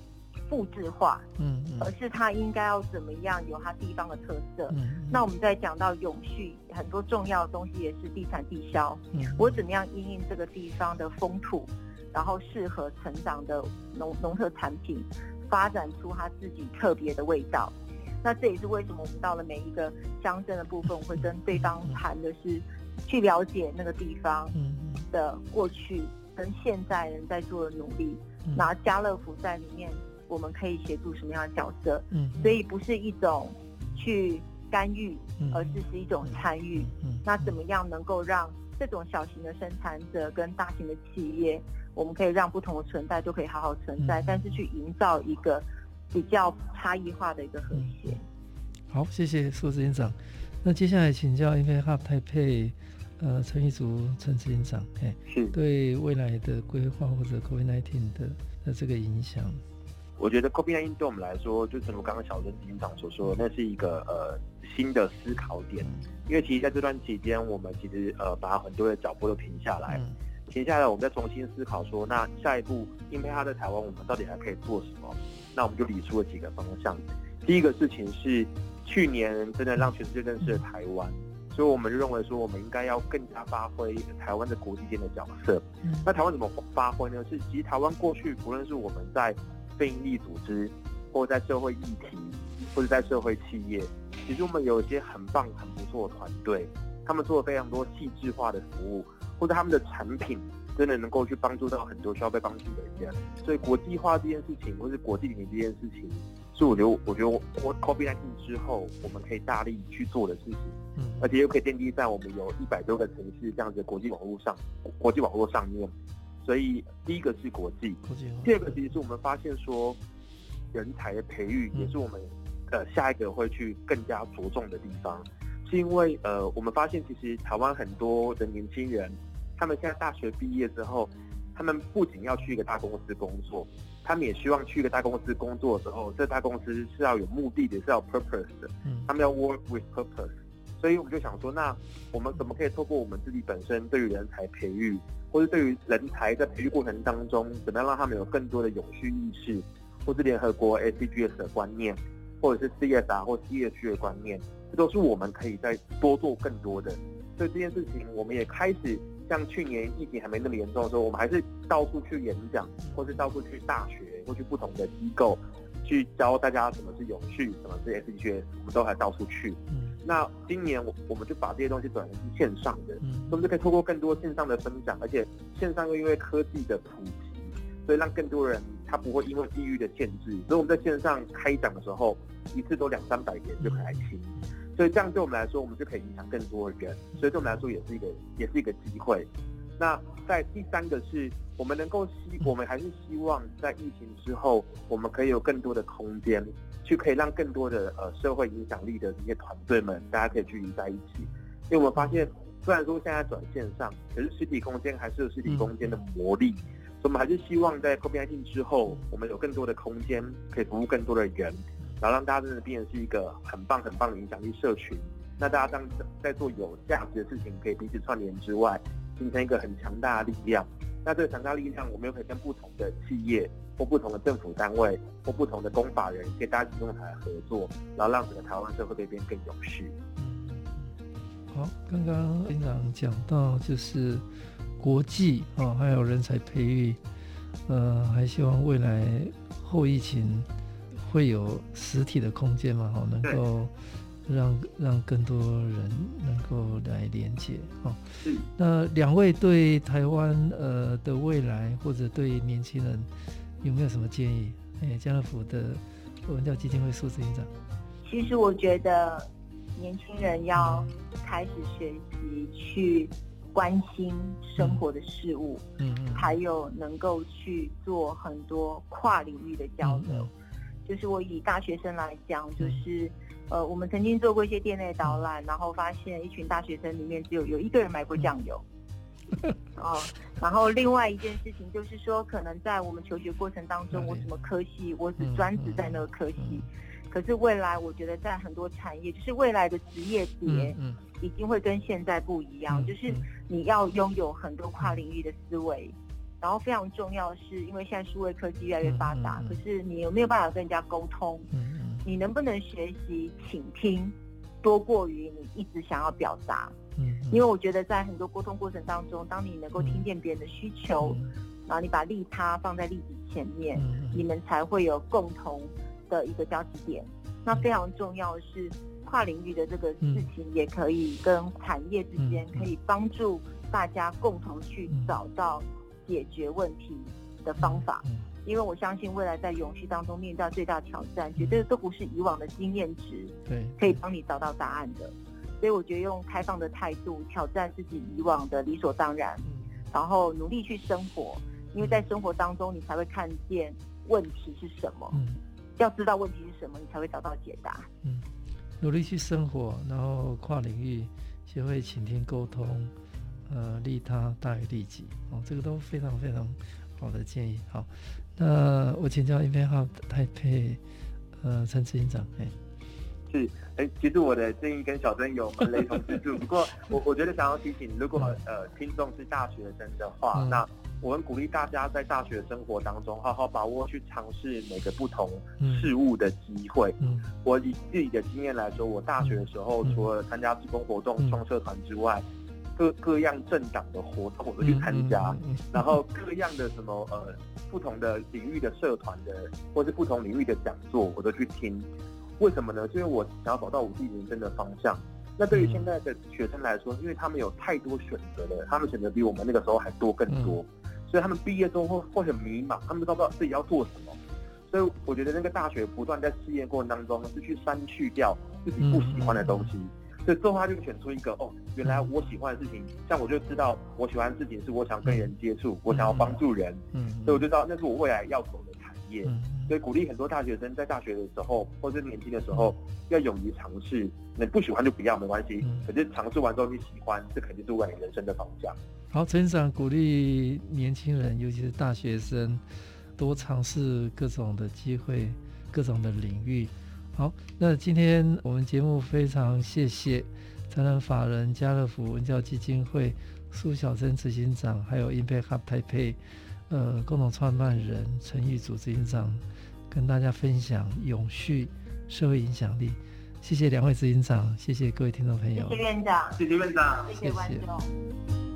复制化，嗯，嗯，而是它应该要怎么样有它地方的特色。嗯，那我们在讲到永续，很多重要的东西也是地产地消。嗯，我怎么样因应这个地方的风土？然后适合成长的农农特产品，发展出它自己特别的味道。那这也是为什么我们到了每一个乡镇的部分，我会跟对方谈的是，去了解那个地方的过去跟现在人在做的努力。拿家乐福在里面，我们可以协助什么样的角色？嗯所以不是一种去干预，而是是一种参与。嗯那怎么样能够让这种小型的生产者跟大型的企业？我们可以让不同的存在都可以好好存在，嗯、但是去营造一个比较差异化的一个和谐。好，谢谢苏执行长。那接下来请教 Impact Hub 台配呃陈玉竹陈执行长，哎，是对未来的规划或者 COVID-19 的的这个影响。我觉得 COVID-19 对我们来说，就正如刚刚小曾执行长所说，那是一个呃新的思考点。因为其实在这段期间，我们其实呃把很多的脚步都停下来。停下来，我们再重新思考说，那下一步，因为他在台湾，我们到底还可以做什么？那我们就理出了几个方向。第一个事情是，去年真的让全世界认识了台湾，所以我们就认为说，我们应该要更加发挥台湾的国际间的角色。那台湾怎么发挥呢？是其实台湾过去，不论是我们在非营利组织，或者在社会议题，或者在社会企业，其实我们有一些很棒、很不错的团队，他们做了非常多细致化的服务。或者他们的产品真的能够去帮助到很多需要被帮助的人，所以国际化这件事情，或是国际领域这件事情，是我觉得，我觉得我 COVID-19 之后，我们可以大力去做的事情，嗯，而且又可以奠定在我们有一百多个城市这样子的国际网络上，国际网络上面。所以第一个是国际，国际，第二个其实是我们发现说，人才的培育也是我们呃下一个会去更加着重的地方，是因为呃我们发现其实台湾很多的年轻人。他们现在大学毕业之后，他们不仅要去一个大公司工作，他们也希望去一个大公司工作的时候，这大公司是要有目的的，是要 purpose 的。他们要 work with purpose。所以我们就想说，那我们怎么可以透过我们自己本身对于人才培育，或者对于人才在培育过程当中，怎么样让他们有更多的永续意识，或是联合国 SDGs 的观念，或者是 CSR 或 ESG 的观念，这都是我们可以再多做更多的。所以这件事情，我们也开始。像去年疫情还没那么严重的时候，我们还是到处去演讲，或是到处去大学，或去不同的机构，去教大家什么是永续，什么是 SDGs，我们都还到处去。嗯、那今年我我们就把这些东西转成是线上的，嗯，所以我们就可以透过更多线上的分享，而且线上又因为科技的普及，所以让更多人他不会因为地域的限制，所以我们在线上开讲的时候，一次都两三百人就可以来听，所以这样对我们来说，我们就可以影响更多的人，所以对我们来说也是一个也是一个机会。那在第三个是我们能够希，我们还是希望在疫情之后，我们可以有更多的空间，去可以让更多的呃社会影响力的这些团队们，大家可以聚集在一起。因为我们发现，虽然说现在转线上，可是实体空间还是有实体空间的魔力，所以我们还是希望在 COVID-19 之后，我们有更多的空间可以服务更多的人，然后让大家真的变成是一个很棒很棒的影响力社群。那大家当在做有价值的事情，可以彼此串联之外，形成一个很强大的力量。那这个强大力量，我们又可以跟不同的企业或不同的政府单位或不同的公法人，可以大家共同来合作，然后让整个台湾社会变更有序。好，刚刚院长讲到就是国际啊，还有人才培育，呃，还希望未来后疫情会有实体的空间嘛，好，能够。让让更多人能够来连接哦。那两位对台湾呃的未来或者对年轻人有没有什么建议？哎，家乐福的文教基金会苏执行长。其实我觉得年轻人要开始学习去关心生活的事物，嗯嗯，还有能够去做很多跨领域的交流。就是我以大学生来讲，就是。呃，我们曾经做过一些店内导览，然后发现一群大学生里面只有有一个人买过酱油。哦，然后另外一件事情就是说，可能在我们求学过程当中，我什么科系，我只专职在那个科系，可是未来我觉得在很多产业，就是未来的职业别，已经会跟现在不一样，就是你要拥有很多跨领域的思维，然后非常重要的是，因为现在数位科技越来越发达，可是你有没有办法跟人家沟通？你能不能学习倾听，多过于你一直想要表达？嗯，因为我觉得在很多沟通过程当中，当你能够听见别人的需求，然后你把利他放在利己前面，你们才会有共同的一个交集点。那非常重要的是，跨领域的这个事情也可以跟产业之间可以帮助大家共同去找到解决问题的方法。因为我相信未来在永续当中面对最大挑战，绝对都不是以往的经验值，对，可以帮你找到答案的。所以我觉得用开放的态度挑战自己以往的理所当然，然后努力去生活，因为在生活当中你才会看见问题是什么。嗯，要知道问题是什么，你才会找到解答。嗯，努力去生活，然后跨领域学会倾听沟通，呃，利他大于利己。哦，这个都非常非常好的建议。好。那，我请教 Impact Hub 台北，呃，陈执行长，哎，是，哎、欸，其实我的建议跟小曾有蛮雷同之处，不过我我觉得想要提醒，如果呃听众是大学生的话，嗯、那我们鼓励大家在大学生活当中好好把握去尝试每个不同事物的机会。嗯，我以自己的经验来说，我大学的时候、嗯、除了参加志工活动、创、嗯、社团之外，各各样政党的活动我都去参加，嗯嗯嗯、然后各样的什么呃。不同的领域的社团的，或是不同领域的讲座，我都去听。为什么呢？就是我想要找到我自己人生的方向。那对于现在的学生来说，因为他们有太多选择了，他们选择比我们那个时候还多更多，所以他们毕业之后会会很迷茫，他们都不知道自己要做什么。所以我觉得那个大学不断在试验过程当中，是去删去掉自己不喜欢的东西。所以最后他就选出一个哦，原来我喜欢的事情，像我就知道我喜欢的事情是我想跟人接触，我想要帮助人，嗯，所以我就知道那是我未来要走的产业。所以鼓励很多大学生在大学的时候或者年轻的时候，要勇于尝试。你不喜欢就不要，没关系。可是尝试完之后你喜欢，这肯定是未来人生的方向。好，陈长鼓励年轻人，尤其是大学生，多尝试各种的机会，各种的领域。好，那今天我们节目非常谢谢财团法人家乐福文教基金会苏小珍执行长，还有 Impact Hub 台北呃共同创办人陈玉祖执行长，跟大家分享永续社会影响力。谢谢两位执行长，谢谢各位听众朋友，谢谢院长，谢谢院长，谢谢观众。